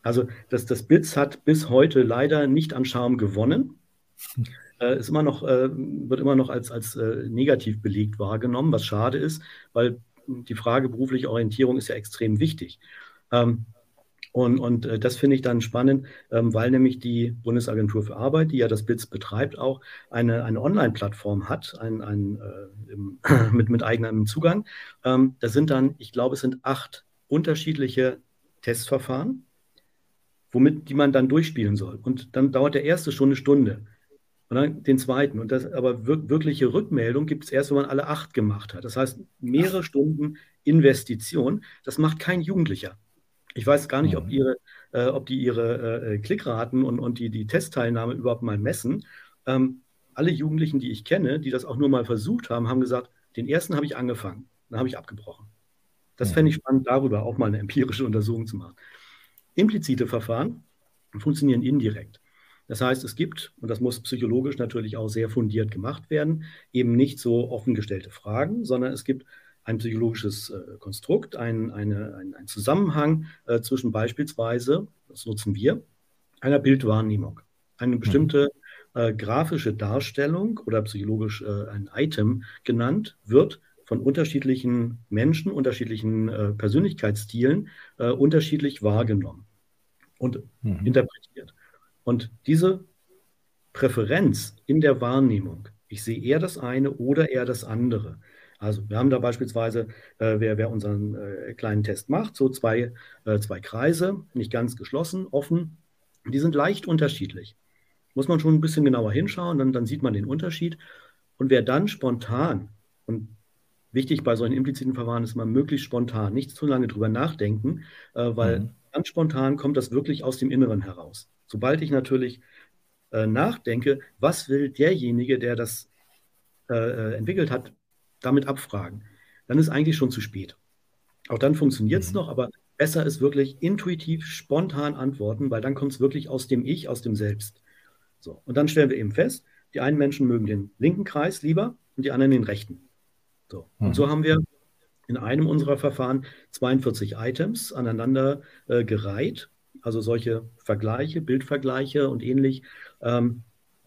Also das, das BITS hat bis heute leider nicht an Charme gewonnen. *laughs* äh, ist immer noch, äh, wird immer noch als, als äh, negativ belegt wahrgenommen, was schade ist, weil die Frage berufliche Orientierung ist ja extrem wichtig. Ähm, und, und äh, das finde ich dann spannend, ähm, weil nämlich die Bundesagentur für Arbeit, die ja das BITS betreibt, auch eine, eine Online-Plattform hat, ein, ein, äh, im, *clears throat* mit, mit eigenem Zugang. Ähm, da sind dann, ich glaube, es sind acht unterschiedliche Testverfahren, womit die man dann durchspielen soll. Und dann dauert der erste schon eine Stunde. Und dann den zweiten. Und das, aber wir, wirkliche Rückmeldung gibt es erst, wenn man alle acht gemacht hat. Das heißt, mehrere Stunden Investition. Das macht kein Jugendlicher. Ich weiß gar nicht, ob, mhm. ihre, äh, ob die ihre äh, Klickraten und, und die, die Testteilnahme überhaupt mal messen. Ähm, alle Jugendlichen, die ich kenne, die das auch nur mal versucht haben, haben gesagt, den ersten habe ich angefangen, dann habe ich abgebrochen. Das fände ich spannend, darüber auch mal eine empirische Untersuchung zu machen. Implizite Verfahren funktionieren indirekt. Das heißt, es gibt, und das muss psychologisch natürlich auch sehr fundiert gemacht werden, eben nicht so offengestellte Fragen, sondern es gibt ein psychologisches äh, Konstrukt, ein, eine, ein, ein Zusammenhang äh, zwischen beispielsweise, das nutzen wir, einer Bildwahrnehmung. Eine bestimmte äh, grafische Darstellung oder psychologisch äh, ein Item genannt wird von unterschiedlichen Menschen, unterschiedlichen äh, Persönlichkeitsstilen äh, unterschiedlich wahrgenommen und mhm. interpretiert. Und diese Präferenz in der Wahrnehmung, ich sehe eher das eine oder eher das andere, also wir haben da beispielsweise, äh, wer, wer, unseren äh, kleinen Test macht, so zwei, äh, zwei Kreise, nicht ganz geschlossen, offen. Die sind leicht unterschiedlich. Muss man schon ein bisschen genauer hinschauen, dann, dann sieht man den Unterschied. Und wer dann spontan, und wichtig bei solchen impliziten Verfahren ist man möglichst spontan, nicht zu lange drüber nachdenken, äh, weil mhm. ganz spontan kommt das wirklich aus dem Inneren heraus. Sobald ich natürlich äh, nachdenke, was will derjenige, der das äh, entwickelt hat, damit abfragen, dann ist eigentlich schon zu spät. Auch dann funktioniert es mhm. noch, aber besser ist wirklich intuitiv, spontan antworten, weil dann kommt es wirklich aus dem Ich, aus dem Selbst. So, und dann stellen wir eben fest, die einen Menschen mögen den linken Kreis lieber und die anderen den rechten. So, mhm. und so haben wir in einem unserer Verfahren 42 Items aneinander äh, gereiht, also solche Vergleiche, Bildvergleiche und ähnlich, ähm,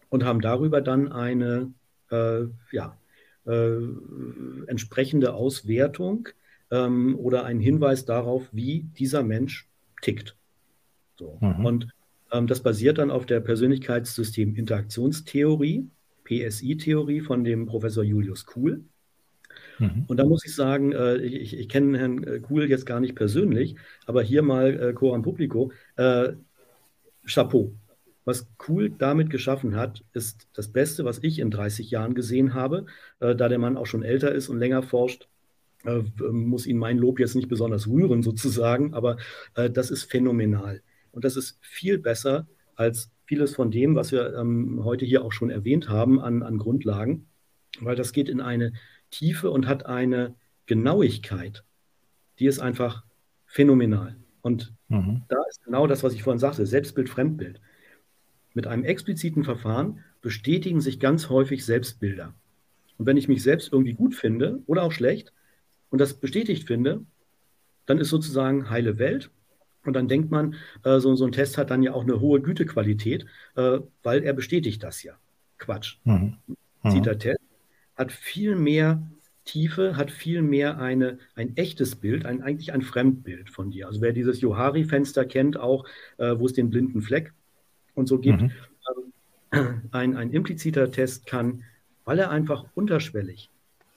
und haben darüber dann eine, äh, ja, äh, entsprechende Auswertung ähm, oder einen Hinweis darauf, wie dieser Mensch tickt. So. Mhm. Und ähm, das basiert dann auf der Persönlichkeitssystem-Interaktionstheorie, PSI-Theorie von dem Professor Julius Kuhl. Mhm. Und da muss ich sagen, äh, ich, ich kenne Herrn äh, Kuhl jetzt gar nicht persönlich, aber hier mal äh, Coram Publico, äh, Chapeau was Cool damit geschaffen hat, ist das Beste, was ich in 30 Jahren gesehen habe. Äh, da der Mann auch schon älter ist und länger forscht, äh, muss ihn mein Lob jetzt nicht besonders rühren, *laughs* sozusagen, aber äh, das ist phänomenal. Und das ist viel besser als vieles von dem, was wir ähm, heute hier auch schon erwähnt haben an, an Grundlagen, weil das geht in eine Tiefe und hat eine Genauigkeit, die ist einfach phänomenal. Und mhm. da ist genau das, was ich vorhin sagte, Selbstbild, Fremdbild. Mit einem expliziten Verfahren bestätigen sich ganz häufig Selbstbilder. Und wenn ich mich selbst irgendwie gut finde oder auch schlecht und das bestätigt finde, dann ist sozusagen heile Welt. Und dann denkt man, äh, so, so, ein Test hat dann ja auch eine hohe Gütequalität, äh, weil er bestätigt das ja. Quatsch. Mhm. Mhm. der Test hat viel mehr Tiefe, hat viel mehr eine, ein echtes Bild, ein, eigentlich ein Fremdbild von dir. Also wer dieses Johari-Fenster kennt, auch äh, wo es den blinden Fleck und so gibt. Mhm. Ähm, ein, ein impliziter Test kann, weil er einfach unterschwellig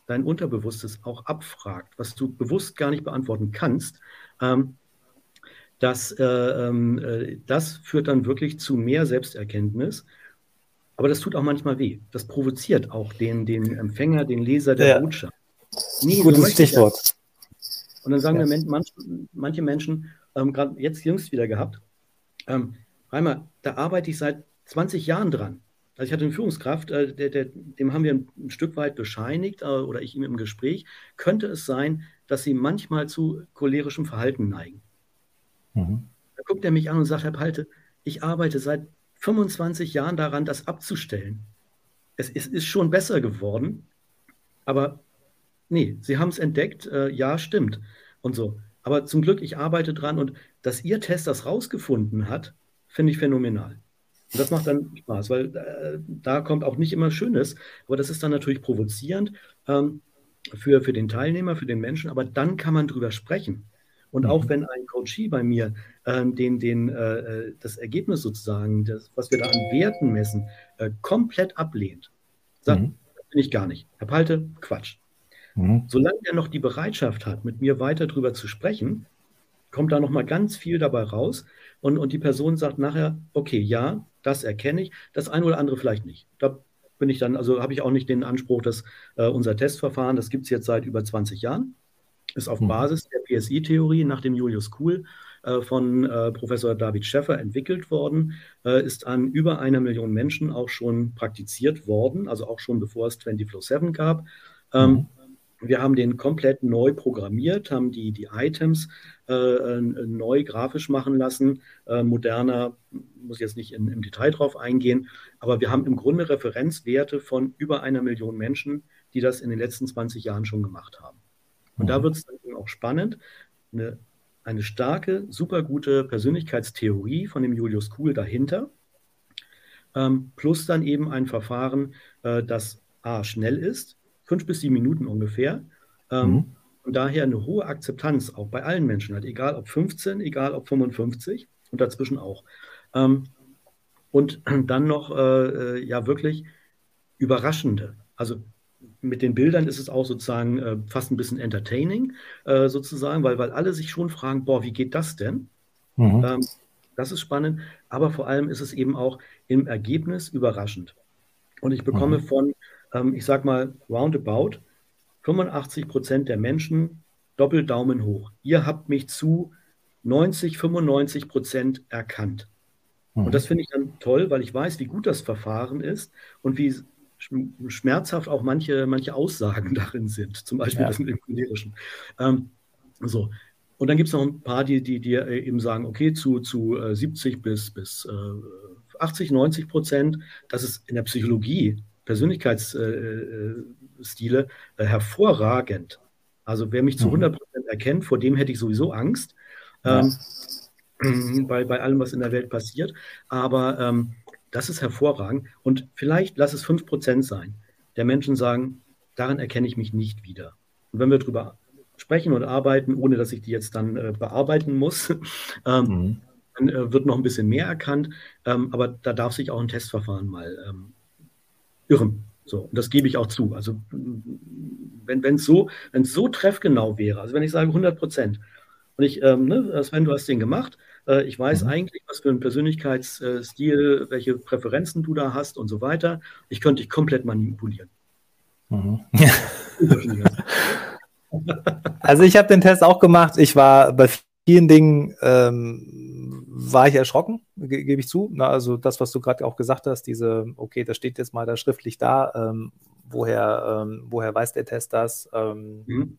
dein Unterbewusstes auch abfragt, was du bewusst gar nicht beantworten kannst, ähm, das, äh, ähm, äh, das führt dann wirklich zu mehr Selbsterkenntnis. Aber das tut auch manchmal weh. Das provoziert auch den, den Empfänger, den Leser der ja. Botschaft. Nee, Gutes Stichwort. Und dann sagen ja. manche, manche Menschen, ähm, gerade jetzt jüngst wieder gehabt, ähm, Reimer, da arbeite ich seit 20 Jahren dran. Also ich hatte eine Führungskraft, äh, der, der, dem haben wir ein, Stück weit bescheinigt äh, oder ich ihm im Gespräch, könnte es sein, dass sie manchmal zu cholerischem Verhalten neigen. Mhm. Da guckt er mich an und sagt, Herr Palte, ich arbeite seit 25 Jahren daran, das abzustellen. Es, es ist schon besser geworden, aber nee, Sie haben es entdeckt, äh, ja, stimmt und so. Aber zum Glück, ich arbeite dran und dass Ihr Test das rausgefunden hat, finde ich phänomenal. Und das macht dann Spaß, weil äh, da kommt auch nicht immer Schönes, aber das ist dann natürlich provozierend ähm, für, für den Teilnehmer, für den Menschen, aber dann kann man drüber sprechen. Und auch mhm. wenn ein Coachie bei mir ähm, den, den, äh, äh, das Ergebnis sozusagen, das, was wir da an Werten messen, äh, komplett ablehnt, sagt, mhm. das bin ich gar nicht. Herr Palte, Quatsch. Mhm. Solange er noch die Bereitschaft hat, mit mir weiter drüber zu sprechen, kommt da nochmal ganz viel dabei raus. Und, und die Person sagt nachher, okay, ja, das erkenne ich, das eine oder andere vielleicht nicht. Da bin ich dann, also habe ich auch nicht den Anspruch, dass äh, unser Testverfahren, das gibt es jetzt seit über 20 Jahren, ist auf mhm. Basis der PSI-Theorie nach dem Julius Kuhl äh, von äh, Professor David Schäffer entwickelt worden, äh, ist an über einer Million Menschen auch schon praktiziert worden, also auch schon bevor es 24-7 gab. Ähm, mhm. Wir haben den komplett neu programmiert, haben die, die Items äh, neu grafisch machen lassen, äh, moderner, muss jetzt nicht in, im Detail drauf eingehen, aber wir haben im Grunde Referenzwerte von über einer Million Menschen, die das in den letzten 20 Jahren schon gemacht haben. Und da mhm. wird es dann eben auch spannend. Eine, eine starke, super gute Persönlichkeitstheorie von dem Julius Kuhl dahinter, ähm, plus dann eben ein Verfahren, äh, das A, schnell ist, fünf bis sieben Minuten ungefähr, ähm, mhm. und daher eine hohe Akzeptanz auch bei allen Menschen hat, egal ob 15, egal ob 55 und dazwischen auch. Ähm, und *clears throat* dann noch, äh, äh, ja, wirklich überraschende, also mit den Bildern ist es auch sozusagen äh, fast ein bisschen entertaining, äh, sozusagen, weil, weil alle sich schon fragen, boah, wie geht das denn? Mhm. Ähm, das ist spannend, aber vor allem ist es eben auch im Ergebnis überraschend. Und ich bekomme mhm. von, ähm, ich sag mal, roundabout 85 Prozent der Menschen doppelt Daumen hoch. Ihr habt mich zu 90, 95 Prozent erkannt. Mhm. Und das finde ich dann toll, weil ich weiß, wie gut das Verfahren ist und wie schmerzhaft auch manche, manche Aussagen *laughs* darin sind, zum Beispiel ja. das mit dem Cholerischen. Ähm, so. Und dann gibt es noch ein paar, die, die, die eben sagen, okay, zu, zu 70 äh, bis, bis äh, 80, 90 Prozent, das ist in der Psychologie, Persönlichkeitsstile, äh, hervorragend. Also wer mich zu 100 mhm. Prozent erkennt, vor dem hätte ich sowieso Angst. Ähm, *clears throat* bei, bei allem, was in der Welt passiert. Aber ähm, das ist hervorragend. Und vielleicht lass es 5% sein, der Menschen sagen, darin erkenne ich mich nicht wieder. Und wenn wir darüber sprechen und arbeiten, ohne dass ich die jetzt dann äh, bearbeiten muss, *laughs* ähm, mhm. dann äh, wird noch ein bisschen mehr erkannt. Ähm, aber da darf sich auch ein Testverfahren mal ähm, irren. So, und das gebe ich auch zu. Also wenn es so, so treffgenau wäre, also wenn ich sage 100 Prozent, und ich, ähm, ne, Sven, du hast den gemacht, äh, ich weiß mhm. eigentlich, was für ein Persönlichkeitsstil, welche Präferenzen du da hast und so weiter. Ich könnte dich komplett manipulieren. Mhm. *laughs* also ich habe den Test auch gemacht. Ich war bei vielen Dingen ähm, war ich erschrocken, ge gebe ich zu. Na, also das, was du gerade auch gesagt hast, diese, okay, das steht jetzt mal da schriftlich da, ähm, woher, ähm, woher weiß der Test das? Ähm, mhm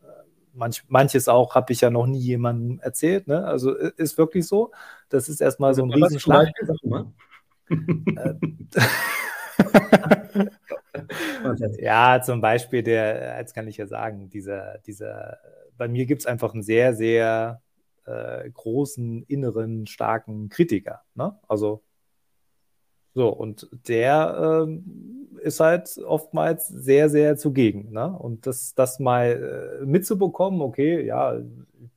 manch, manches auch habe ich ja noch nie jemandem erzählt. Ne? Also ist wirklich so. Das ist erstmal so ein Riesenschlag. Äh, *laughs* ja, zum Beispiel der, jetzt kann ich ja sagen, dieser, dieser, bei mir gibt es einfach einen sehr, sehr äh, großen, inneren, starken Kritiker. Ne? Also so, und der ähm, ist halt oftmals sehr, sehr zugegen. Ne? Und das, das mal äh, mitzubekommen, okay, ja,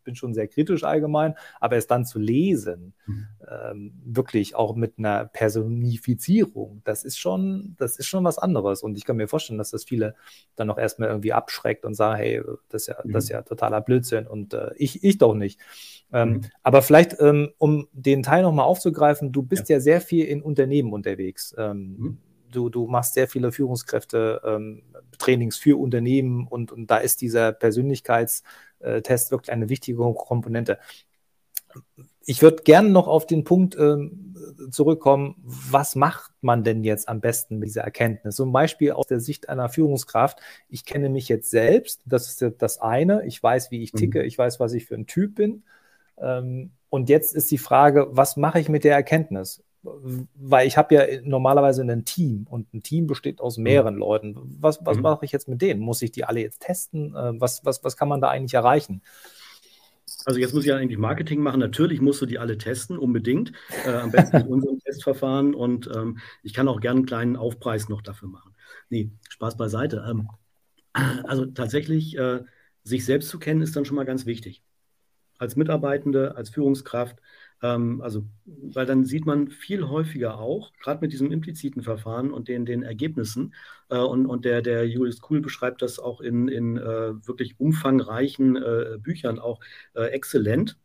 bin schon sehr kritisch allgemein, aber es dann zu lesen, mhm. ähm, wirklich auch mit einer Personifizierung, das ist schon, das ist schon was anderes. Und ich kann mir vorstellen, dass das viele dann noch erstmal irgendwie abschreckt und sagen, hey, das ist ja, mhm. das ist mhm. ja totaler Blödsinn und äh, ich, ich doch nicht. Ähm, mhm. Aber vielleicht, ähm, um den Teil nochmal aufzugreifen, du bist ja. ja. sehr viel in Unternehmen unterwegs. Ähm, mhm. du, du machst sehr viele Führungskräfte, ähm, Trainings für Unternehmen und, und da ist dieser Persönlichkeitstest wirklich eine wichtige Komponente. Ich würde gerne noch auf den Punkt ähm, zurückkommen, was macht man denn jetzt am besten mit dieser Erkenntnis? Zum Beispiel aus der Sicht einer Führungskraft, ich kenne mich jetzt selbst, das ist das eine, ich weiß, wie ich ticke, mhm. ich weiß, was ich für ein Typ bin. Ähm, und jetzt ist die Frage, was mache ich mit der Erkenntnis? Weil ich habe ja normalerweise ein Team und ein Team besteht aus mehreren mhm. Leuten. Was, was mhm. mache ich jetzt mit denen? Muss ich die alle jetzt testen? Äh, was, was, was kann man da eigentlich erreichen? Also jetzt muss ich ja eigentlich Marketing machen. Natürlich musst du die alle testen, unbedingt. Äh, am besten mit *laughs* unserem Testverfahren. Und ähm, ich kann auch gerne einen kleinen Aufpreis noch dafür machen. Nee, Spaß beiseite. Ähm, also tatsächlich, äh, sich selbst zu kennen, ist dann schon mal ganz wichtig. Als Mitarbeitende, als Führungskraft. Ähm, also, weil dann sieht man viel häufiger auch, gerade mit diesem impliziten Verfahren und den, den Ergebnissen, äh, und, und der, der Julius Kuhl beschreibt das auch in, in äh, wirklich umfangreichen äh, Büchern auch äh, exzellent.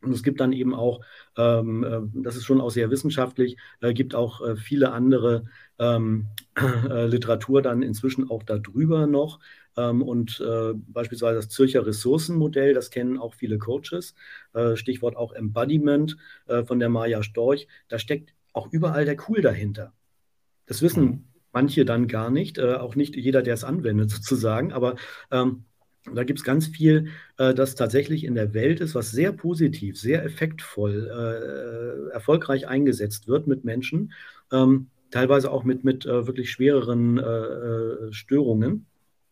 Und es gibt dann eben auch, ähm, äh, das ist schon auch sehr wissenschaftlich, äh, gibt auch viele andere ähm, äh, Literatur dann inzwischen auch darüber noch. Ähm, und äh, beispielsweise das Zürcher Ressourcenmodell, das kennen auch viele Coaches. Äh, Stichwort auch Embodiment von der Maja Storch. Da steckt auch überall der Cool dahinter. Das wissen mhm. manche dann gar nicht, auch nicht jeder, der es anwendet *laughs* sozusagen. Aber ähm, da gibt es ganz viel, äh, das tatsächlich in der Welt ist, was sehr positiv, sehr effektvoll, äh, erfolgreich eingesetzt wird mit Menschen, ähm, teilweise auch mit, mit äh, wirklich schwereren äh, äh, Störungen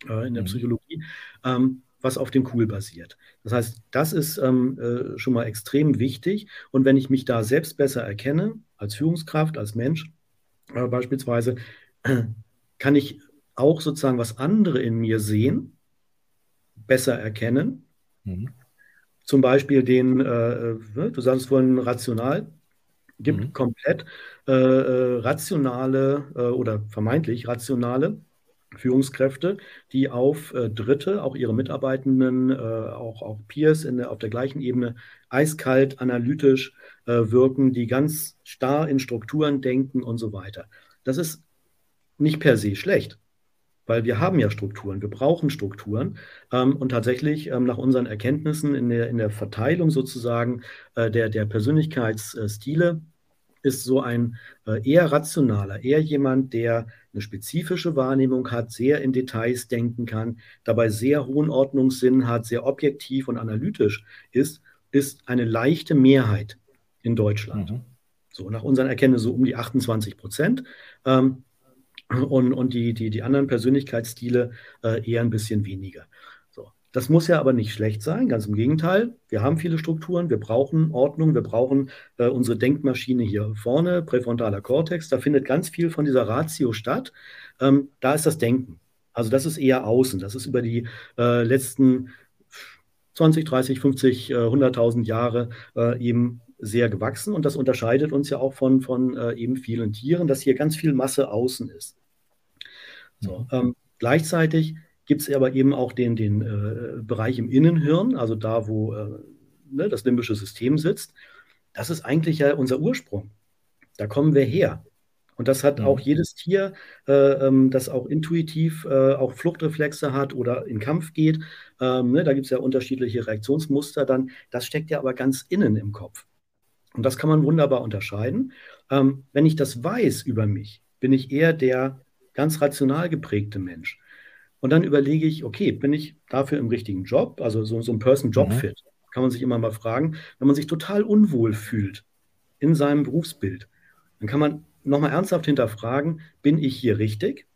äh, in der mhm. Psychologie, ähm, was auf dem Cool basiert. Das heißt, das ist ähm, schon mal extrem wichtig. Und wenn ich mich da selbst besser erkenne, als Führungskraft, als Mensch beispielsweise, *clears throat* kann ich auch sozusagen, was andere in mir sehen, besser erkennen. Mhm. Zum Beispiel den, äh, äh du sagst vorhin rational, gibt mhm. komplett äh, äh, rationale äh, oder vermeintlich rationale Führungskräfte, die auf äh, Dritte, auch ihre Mitarbeitenden, äh, auch, auch Peers in der, auf der gleichen Ebene, eiskalt, analytisch äh, wirken, die ganz starr in Strukturen denken und so weiter. Das ist nicht per se schlecht weil wir haben ja Strukturen, wir brauchen Strukturen. Ähm, und tatsächlich ähm, nach unseren Erkenntnissen in der, in der Verteilung sozusagen äh, der, der Persönlichkeitsstile ist so ein äh, eher rationaler, eher jemand, der eine spezifische Wahrnehmung hat, sehr in Details denken kann, dabei sehr hohen Ordnungssinn hat, sehr objektiv und analytisch ist, ist eine leichte Mehrheit in Deutschland. Mhm. So, nach unseren Erkenntnissen so um die 28 Prozent. Ähm, und, und die, die, die anderen Persönlichkeitsstile äh, eher ein bisschen weniger. Das muss ja aber nicht schlecht sein, ganz im Gegenteil. Wir haben viele Strukturen, wir brauchen Ordnung, wir brauchen äh, unsere Denkmaschine hier vorne, präfrontaler Kortex, da findet ganz viel von dieser Ratio statt. Ähm, da ist das Denken. Also das ist eher außen, das ist über die äh, letzten 20, 30, 50, äh, 100.000 Jahre äh, eben sehr gewachsen und das unterscheidet uns ja auch von, von äh, eben vielen Tieren, dass hier ganz viel Masse außen ist. So, mhm. ähm, gleichzeitig gibt es aber eben auch den, den äh, Bereich im Innenhirn, also da, wo äh, ne, das limbische System sitzt. Das ist eigentlich ja unser Ursprung. Da kommen wir her. Und das hat auch jedes Tier, äh, ähm, das auch intuitiv äh, auch Fluchtreflexe hat oder in Kampf geht. Ähm, ne, da gibt es ja unterschiedliche Reaktionsmuster dann. Das steckt ja aber ganz innen im Kopf. Und das kann man wunderbar unterscheiden. Ähm, wenn ich das weiß über mich, bin ich eher der ganz rational geprägte Mensch. Und dann überlege ich, okay, bin ich dafür im richtigen Job? Also so, so ein Person-Job-Fit. Mhm. Kann man sich immer mal fragen. Wenn man sich total unwohl fühlt in seinem Berufsbild, dann kann man nochmal ernsthaft hinterfragen, bin ich hier richtig?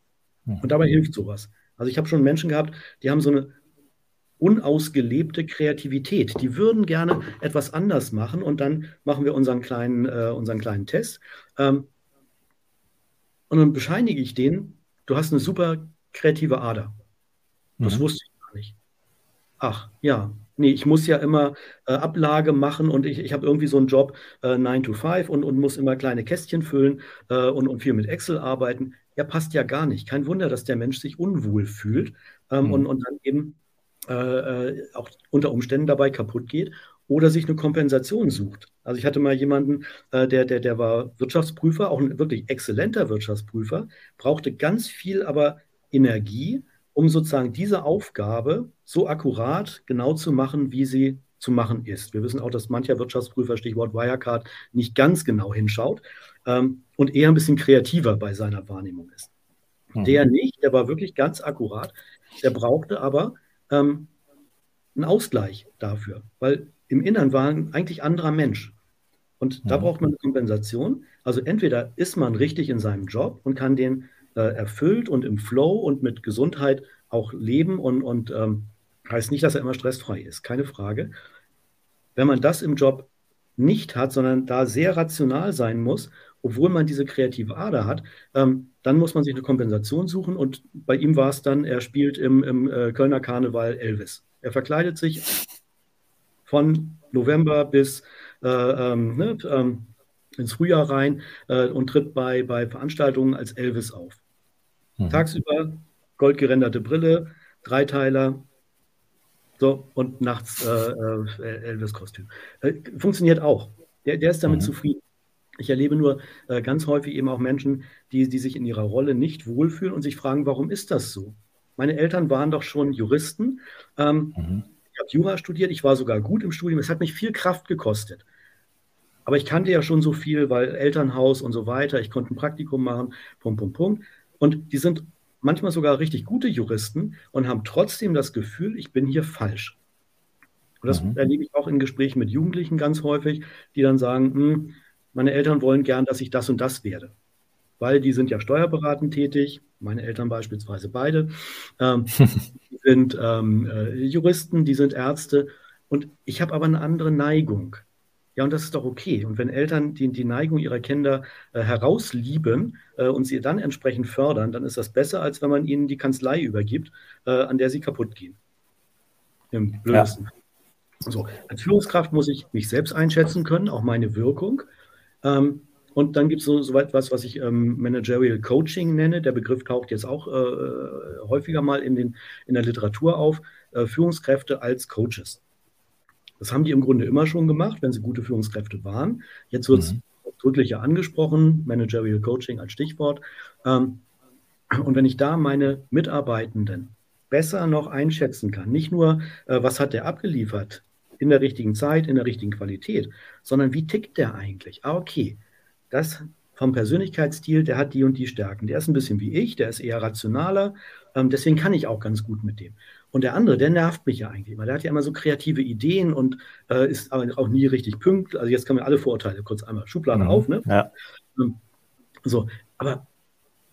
Mhm. Und dabei hilft sowas. Also ich habe schon Menschen gehabt, die haben so eine unausgelebte Kreativität. Die würden gerne etwas anders machen und dann machen wir unseren kleinen, äh, unseren kleinen Test. Ähm, und dann bescheinige ich denen, du hast eine super kreative Ader. Das mhm. wusste ich gar nicht. Ach, ja. Nee, ich muss ja immer äh, Ablage machen und ich, ich habe irgendwie so einen Job äh, 9 to 5 und, und muss immer kleine Kästchen füllen äh, und, und viel mit Excel arbeiten. Ja, passt ja gar nicht. Kein Wunder, dass der Mensch sich unwohl fühlt ähm, mhm. und, und dann eben äh, äh, auch unter Umständen dabei kaputt geht oder sich eine Kompensation sucht. Also ich hatte mal jemanden, äh, der, der, der war Wirtschaftsprüfer, auch ein wirklich exzellenter Wirtschaftsprüfer, brauchte ganz viel aber Energie, um sozusagen diese Aufgabe so akkurat genau zu machen, wie sie zu machen ist. Wir wissen auch, dass mancher Wirtschaftsprüfer, Stichwort Wirecard, nicht ganz genau hinschaut ähm, und eher ein bisschen kreativer bei seiner Wahrnehmung ist. Mhm. Der nicht, der war wirklich ganz akkurat. Der brauchte aber ähm, einen Ausgleich dafür, weil im Innern war ein eigentlich anderer Mensch. Und da braucht man eine Kompensation. Also entweder ist man richtig in seinem Job und kann den erfüllt und im Flow und mit Gesundheit auch leben und, und ähm, heißt nicht, dass er immer stressfrei ist, keine Frage. wenn man das im Job nicht hat, sondern da sehr rational sein muss, obwohl man diese kreative Ader hat, ähm, dann muss man sich eine Kompensation suchen. Und bei ihm war es dann, er spielt im, im äh, Kölner Karneval Elvis. Er verkleidet sich von November bis äh, ähm, ne, ähm, ins Frühjahr rein äh, und tritt bei, bei Veranstaltungen als Elvis auf. Mhm. Tagsüber goldgeränderte Brille, Dreiteiler, so, und nachts äh, äh Elvis-Kostüm. Äh, funktioniert auch. Der, der ist damit mhm. zufrieden. Ich erlebe nur äh, ganz häufig eben auch Menschen, die, die sich in ihrer Rolle nicht wohlfühlen und sich fragen, warum ist das so? Meine Eltern waren doch schon Juristen. Ähm, mhm. Ich habe Jura studiert, ich war sogar gut im Studium. Es hat mich viel Kraft gekostet. Aber ich kannte ja schon so viel, weil Elternhaus und so weiter, ich konnte ein Praktikum machen, Punkt, Punkt, Punkt. Und die sind manchmal sogar richtig gute Juristen und haben trotzdem das Gefühl, ich bin hier falsch. Und das mhm. erlebe ich auch in Gesprächen mit Jugendlichen ganz häufig, die dann sagen, hm, meine Eltern wollen gern, dass ich das und das werde. Weil die sind ja steuerberatend tätig, meine Eltern beispielsweise beide, ähm, *laughs* die sind ähm, äh, Juristen, die sind Ärzte und ich habe aber eine andere Neigung. Ja, und das ist doch okay. Und wenn Eltern die, die Neigung ihrer Kinder äh, herauslieben äh, und sie dann entsprechend fördern, dann ist das besser, als wenn man ihnen die Kanzlei übergibt, äh, an der sie kaputt gehen. Im blödesten. Ja. So, als Führungskraft muss ich mich selbst einschätzen können, auch meine Wirkung. Ähm, und dann gibt es so, so etwas, was ich ähm, Managerial Coaching nenne. Der Begriff taucht jetzt auch äh, häufiger mal in, den, in der Literatur auf. Äh, Führungskräfte als Coaches. Das haben die im Grunde immer schon gemacht, wenn sie gute Führungskräfte waren. Jetzt wird es mhm. deutlicher angesprochen, Managerial Coaching als Stichwort. Ähm, und wenn ich da meine Mitarbeitenden besser noch einschätzen kann, nicht nur, äh, was hat der abgeliefert in der richtigen Zeit, in der richtigen Qualität, sondern wie tickt der eigentlich? Ah, okay, das vom Persönlichkeitsstil, der hat die und die Stärken. Der ist ein bisschen wie ich, der ist eher rationaler, ähm, deswegen kann ich auch ganz gut mit dem. Und der andere, der nervt mich ja eigentlich immer. Der hat ja immer so kreative Ideen und äh, ist aber auch nie richtig pünktlich. Also jetzt kann man alle Vorurteile kurz einmal Schublade mhm. auf, ne? Ja. Ähm, so, aber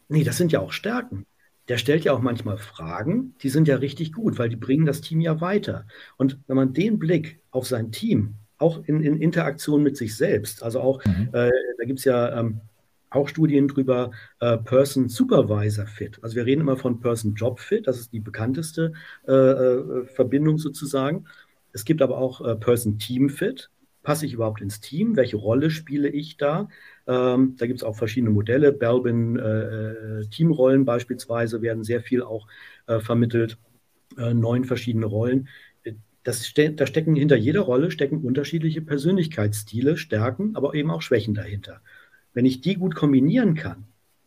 nee, das sind ja auch Stärken. Der stellt ja auch manchmal Fragen, die sind ja richtig gut, weil die bringen das Team ja weiter. Und wenn man den Blick auf sein Team, auch in, in Interaktion mit sich selbst, also auch, mhm. äh, da gibt es ja ähm, auch Studien drüber, äh, Person Supervisor Fit. Also wir reden immer von Person Job Fit, das ist die bekannteste äh, äh, Verbindung sozusagen. Es gibt aber auch äh, Person Team Fit. Passe ich überhaupt ins Team? Welche Rolle spiele ich da? Ähm, da gibt es auch verschiedene Modelle. Belbin äh, äh, Teamrollen beispielsweise werden sehr viel auch vermittelt. neun verschiedene Rollen. Ste da stecken hinter jeder Rolle stecken unterschiedliche Persönlichkeitsstile, Stärken, aber eben auch Schwächen dahinter. Wenn ich die gut kombinieren kann,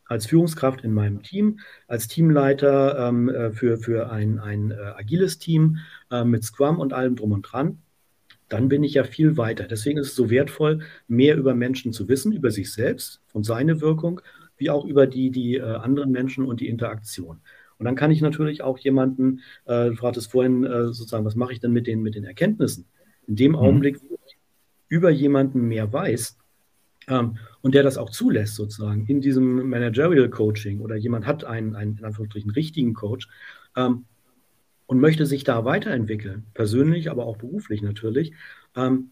als Führungskraft in meinem Team, als Teamleiter ähm, äh, für, für ein, ein äh, agiles Team äh, mit Scrum und allem drum und dran, dann bin ich ja viel weiter. Deswegen ist es so wertvoll, mehr über Menschen zu wissen, über sich selbst und seine Wirkung, wie auch über die, die äh, anderen Menschen und die Interaktion. Und dann kann ich natürlich auch jemanden, äh, du fragtest vorhin äh, sozusagen, was mache ich denn mit den, mit den Erkenntnissen? In dem mhm. Augenblick, wo ich über jemanden mehr weiß, ähm, und der das auch zulässt, sozusagen, in diesem Managerial Coaching oder jemand hat einen, einen in Anführungsstrichen, richtigen Coach ähm, und möchte sich da weiterentwickeln, persönlich, aber auch beruflich natürlich, ähm,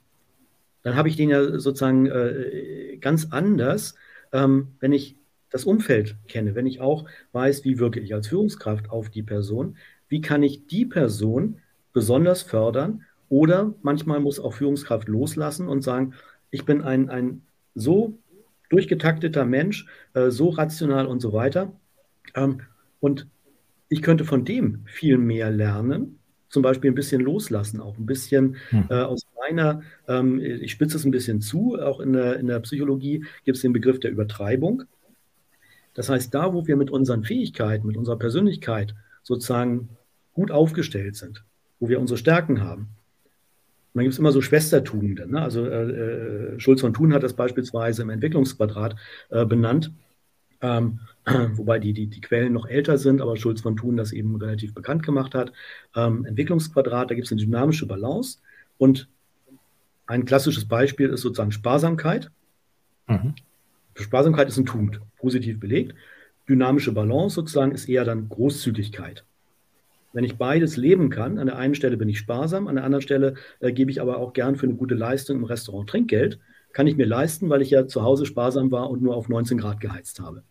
dann habe ich den ja sozusagen äh, ganz anders, ähm, wenn ich das Umfeld kenne, wenn ich auch weiß, wie wirke ich als Führungskraft auf die Person, wie kann ich die Person besonders fördern oder manchmal muss auch Führungskraft loslassen und sagen, ich bin ein, ein so durchgetakteter Mensch, äh, so rational und so weiter. Ähm, und ich könnte von dem viel mehr lernen, zum Beispiel ein bisschen loslassen, auch ein bisschen hm. äh, aus meiner, ähm, ich spitze es ein bisschen zu, auch in der, in der Psychologie gibt es den Begriff der Übertreibung. Das heißt, da, wo wir mit unseren Fähigkeiten, mit unserer Persönlichkeit sozusagen gut aufgestellt sind, wo wir unsere Stärken haben, und dann gibt es immer so Schwestertugenden. Ne? Also äh, äh, Schulz von Thun hat das beispielsweise im Entwicklungsquadrat äh, benannt, ähm, *clears throat* wobei die, die, die Quellen noch älter sind, aber Schulz von Thun das eben relativ bekannt gemacht hat. Ähm, Entwicklungsquadrat, da gibt es eine dynamische Balance und ein klassisches Beispiel ist sozusagen Sparsamkeit. Mhm. Sparsamkeit ist ein Tugend, positiv belegt. Dynamische Balance sozusagen ist eher dann Großzügigkeit. Wenn ich beides leben kann, an der einen Stelle bin ich sparsam, an der anderen Stelle äh, gebe ich aber auch gern für eine gute Leistung im Restaurant Trinkgeld, kann ich mir leisten, weil ich ja zu Hause sparsam war und nur auf 19 Grad geheizt habe.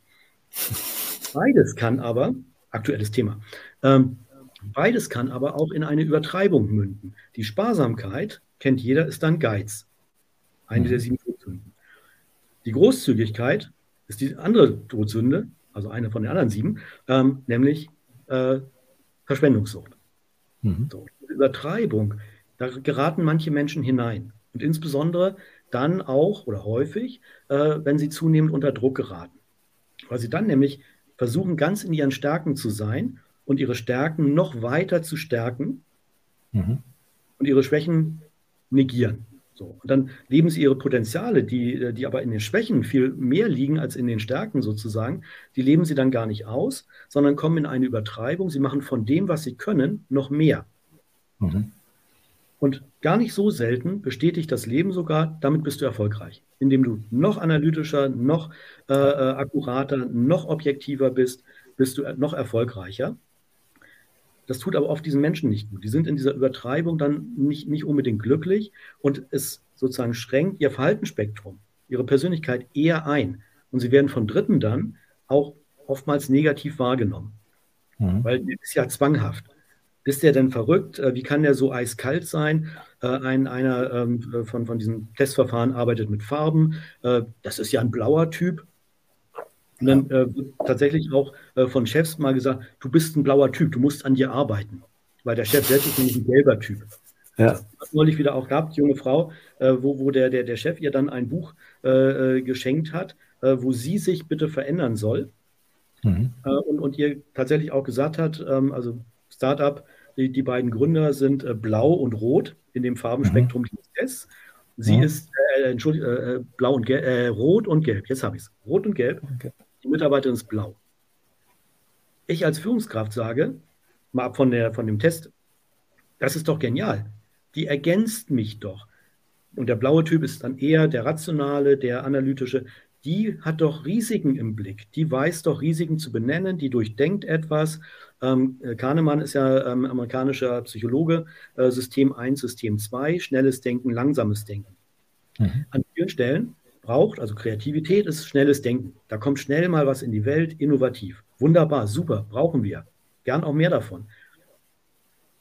*laughs* Beides kann aber, aktuelles Thema, ähm, beides kann aber auch in eine Übertreibung münden. Die Sparsamkeit, kennt jeder, ist dann Geiz. Eine mhm. der sieben Todsünden. Die Großzügigkeit ist die andere Todsünde, also eine von den anderen sieben, ähm, nämlich äh, Verschwendungssucht. Mhm. So, Übertreibung, da geraten manche Menschen hinein. Und insbesondere dann auch oder häufig, äh, wenn sie zunehmend unter Druck geraten. Weil sie dann nämlich versuchen, ganz in ihren Stärken zu sein und ihre Stärken noch weiter zu stärken mhm. und ihre Schwächen negieren. So. Und dann leben sie ihre Potenziale, die, die aber in den Schwächen viel mehr liegen als in den Stärken sozusagen, die leben sie dann gar nicht aus, sondern kommen in eine Übertreibung. Sie machen von dem, was sie können, noch mehr. Mhm. Und gar nicht so selten bestätigt das Leben sogar, damit bist du erfolgreich, indem du noch analytischer, noch äh, äh akkurater, noch objektiver bist, bist du noch erfolgreicher. Das tut aber oft diesen Menschen nicht gut. Die sind in dieser Übertreibung dann nicht, nicht unbedingt glücklich und es sozusagen schränkt ihr Verhaltensspektrum, ihre Persönlichkeit eher ein. Und sie werden von Dritten dann auch oftmals negativ wahrgenommen. Mhm. Weil es ist ja zwanghaft. Ist der denn verrückt? Äh, wie kann der so eiskalt sein? Äh, ein, einer ähm, von, von diesen Testverfahren arbeitet mit Farben. Äh, das ist ja ein blauer Typ. Und dann äh, wird tatsächlich auch äh, von Chefs mal gesagt, du bist ein blauer Typ, du musst an dir arbeiten. Weil der Chef selbst ist nämlich ein gelber Typ. Ja. Das hat neulich wieder auch gehabt, junge Frau, äh, wo, wo der, der, der Chef ihr dann ein Buch geschenkt hat, wo sie sich bitte verändern soll. Mhm. und, und ihr tatsächlich auch gesagt hat, ähm, also Startup, die, die beiden Gründer sind äh, blau und rot in dem Farbenspektrum mhm. S. Sie mhm. ist äh, Entschuldigung, äh, blau und gelb, äh, rot und gelb. Jetzt habe ich es. Rot und gelb. Okay. Die Mitarbeiterin ist blau. Ich als Führungskraft sage, mal ab von, der, von dem Test, das ist doch genial. Die ergänzt mich doch. Und der blaue Typ ist dann eher der rationale, der analytische die hat doch Risiken im Blick. Die weiß doch Risiken zu benennen, die durchdenkt etwas. Ähm, äh, Kahnemann ist ja ähm, amerikanischer Psychologe, äh, System 1, System 2, schnelles Denken, langsames Denken. Mhm. An vielen Stellen braucht, also Kreativität ist schnelles Denken. Da kommt schnell mal was in die Welt, innovativ. Wunderbar, super, brauchen wir. Gern auch mehr davon.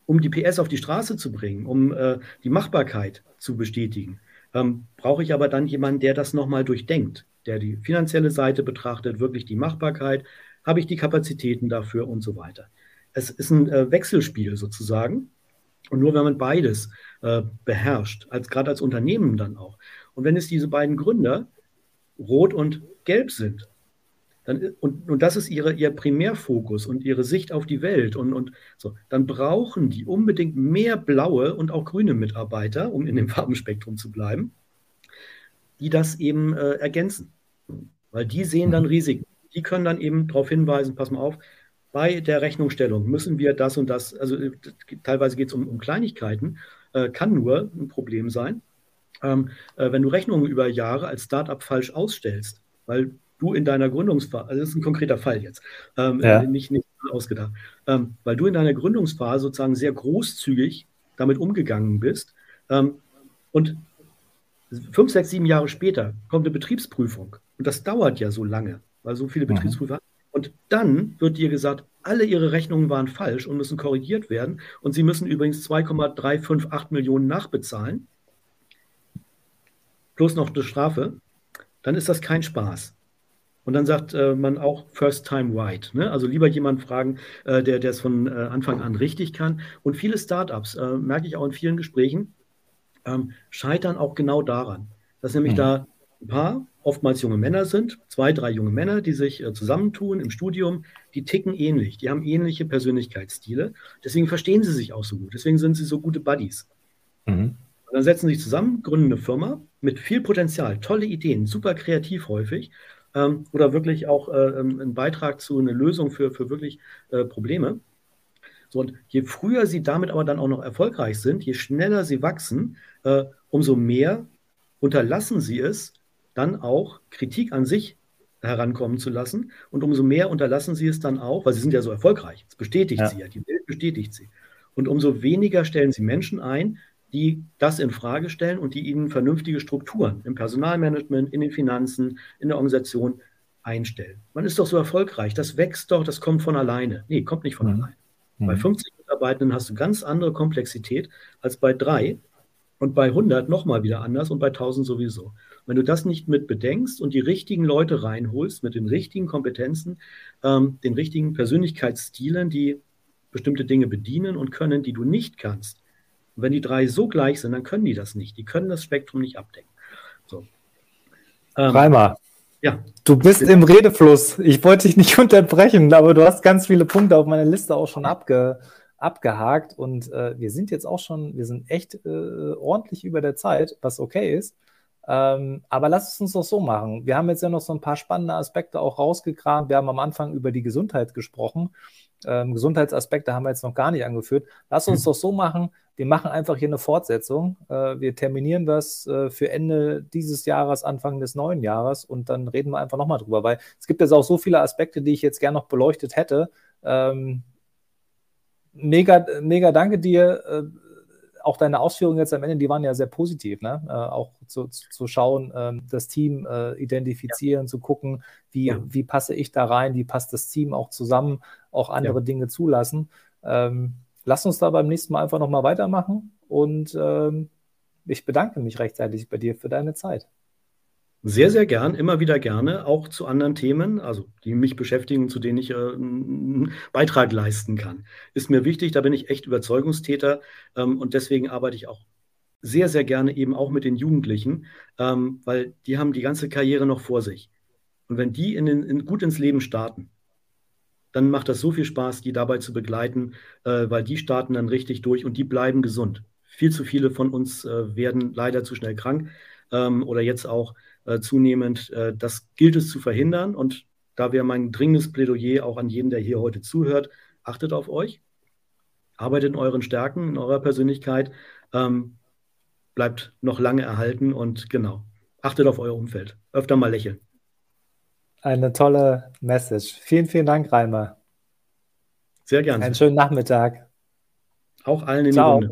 Um die PS auf die Straße zu bringen, um äh, die Machbarkeit zu bestätigen, ähm, brauche ich aber dann jemanden, der das nochmal durchdenkt der die finanzielle Seite betrachtet, wirklich die Machbarkeit, habe ich die Kapazitäten dafür und so weiter. Es ist ein äh, Wechselspiel sozusagen. Und nur wenn man beides äh, beherrscht, als gerade als Unternehmen dann auch. Und wenn es diese beiden Gründer rot und gelb sind, dann, und, und das ist ihre, ihr Primärfokus und ihre Sicht auf die Welt. Und, und so, dann brauchen die unbedingt mehr blaue und auch grüne Mitarbeiter, um in dem Farbenspektrum zu bleiben die das eben äh, ergänzen. Weil die sehen dann mhm. Risiken. Die können dann eben darauf hinweisen, pass mal auf, bei der Rechnungsstellung müssen wir das und das, also äh, teilweise geht es um, um, Kleinigkeiten, äh, kann nur ein Problem sein, ähm, äh, wenn du Rechnungen über Jahre als Startup falsch ausstellst, weil du in deiner Gründungsphase, also das ist ein konkreter Fall jetzt, ähm, ja. nicht, nicht ausgedacht, ähm, weil du in deiner Gründungsphase sozusagen sehr großzügig damit umgegangen bist ähm, und fünf, sechs, sieben Jahre später kommt eine Betriebsprüfung. Und das dauert ja so lange, weil so viele mhm. Betriebsprüfer. Und dann wird dir gesagt, alle ihre Rechnungen waren falsch und müssen korrigiert werden. Und sie müssen übrigens 2,358 Millionen nachbezahlen. Plus noch eine Strafe. Dann ist das kein Spaß. Und dann sagt äh, man auch First Time Right. Ne? Also lieber jemand fragen, äh, der es von äh, Anfang an richtig kann. Und viele Startups, äh, merke ich auch in vielen Gesprächen, ähm, scheitern auch genau daran, dass nämlich mhm. da ein paar, oftmals junge Männer sind, zwei, drei junge Männer, die sich äh, zusammentun im Studium, die ticken ähnlich, die haben ähnliche Persönlichkeitsstile, deswegen verstehen sie sich auch so gut, deswegen sind sie so gute Buddies. Mhm. Und dann setzen sie sich zusammen, gründen eine Firma mit viel Potenzial, tolle Ideen, super kreativ häufig ähm, oder wirklich auch äh, ähm, ein Beitrag zu einer Lösung für, für wirklich äh, Probleme. So, und je früher sie damit aber dann auch noch erfolgreich sind, je schneller sie wachsen, äh, umso mehr unterlassen sie es, dann auch Kritik an sich herankommen zu lassen. Und umso mehr unterlassen sie es dann auch, weil sie sind ja so erfolgreich. Das bestätigt ja. sie ja. Die Welt bestätigt sie. Und umso weniger stellen sie Menschen ein, die das in Frage stellen und die ihnen vernünftige Strukturen im Personalmanagement, in den Finanzen, in der Organisation einstellen. Man ist doch so erfolgreich, das wächst doch, das kommt von alleine. Nee, kommt nicht von mhm. alleine. Mhm. Bei 50 Mitarbeitenden hast du ganz andere Komplexität als bei drei und bei 100 nochmal wieder anders und bei 1000 sowieso. Wenn du das nicht mit bedenkst und die richtigen Leute reinholst, mit den richtigen Kompetenzen, ähm, den richtigen Persönlichkeitsstilen, die bestimmte Dinge bedienen und können, die du nicht kannst. Und wenn die drei so gleich sind, dann können die das nicht. Die können das Spektrum nicht abdecken. So. Ähm, Reimer, ja. Du bist im Redefluss. Ich wollte dich nicht *laughs* unterbrechen, aber du hast ganz viele Punkte auf meiner Liste auch schon abge, abgehakt und äh, wir sind jetzt auch schon, wir sind echt äh, ordentlich über der Zeit, was okay ist. Ähm, aber lass es uns doch so machen. Wir haben jetzt ja noch so ein paar spannende Aspekte auch rausgekramt. Wir haben am Anfang über die Gesundheit gesprochen. Ähm, Gesundheitsaspekte haben wir jetzt noch gar nicht angeführt. Lass uns mhm. doch so machen. Wir machen einfach hier eine Fortsetzung. Äh, wir terminieren das äh, für Ende dieses Jahres, Anfang des neuen Jahres und dann reden wir einfach nochmal drüber, weil es gibt jetzt auch so viele Aspekte, die ich jetzt gerne noch beleuchtet hätte. Ähm, mega, mega danke dir. Äh, auch deine Ausführungen jetzt am Ende, die waren ja sehr positiv, ne? Äh, auch zu, zu, zu schauen, ähm, das Team äh, identifizieren, ja. zu gucken, wie, ja. wie passe ich da rein, wie passt das Team auch zusammen, auch andere ja. Dinge zulassen. Ähm, lass uns da beim nächsten Mal einfach nochmal weitermachen und ähm, ich bedanke mich rechtzeitig bei dir für deine Zeit. Sehr, sehr gern, immer wieder gerne, auch zu anderen Themen, also die mich beschäftigen, zu denen ich äh, einen Beitrag leisten kann. Ist mir wichtig, da bin ich echt Überzeugungstäter ähm, und deswegen arbeite ich auch sehr, sehr gerne eben auch mit den Jugendlichen, ähm, weil die haben die ganze Karriere noch vor sich. Und wenn die in den, in, gut ins Leben starten, dann macht das so viel Spaß, die dabei zu begleiten, äh, weil die starten dann richtig durch und die bleiben gesund. Viel zu viele von uns äh, werden leider zu schnell krank ähm, oder jetzt auch äh, zunehmend. Äh, das gilt es zu verhindern. Und da wäre mein dringendes Plädoyer auch an jeden, der hier heute zuhört, achtet auf euch, arbeitet in euren Stärken, in eurer Persönlichkeit, ähm, bleibt noch lange erhalten und genau, achtet auf euer Umfeld. Öfter mal lächeln. Eine tolle Message. Vielen, vielen Dank, Reimer. Sehr gerne. Einen schönen Nachmittag. Auch allen in Ciao. die Runde.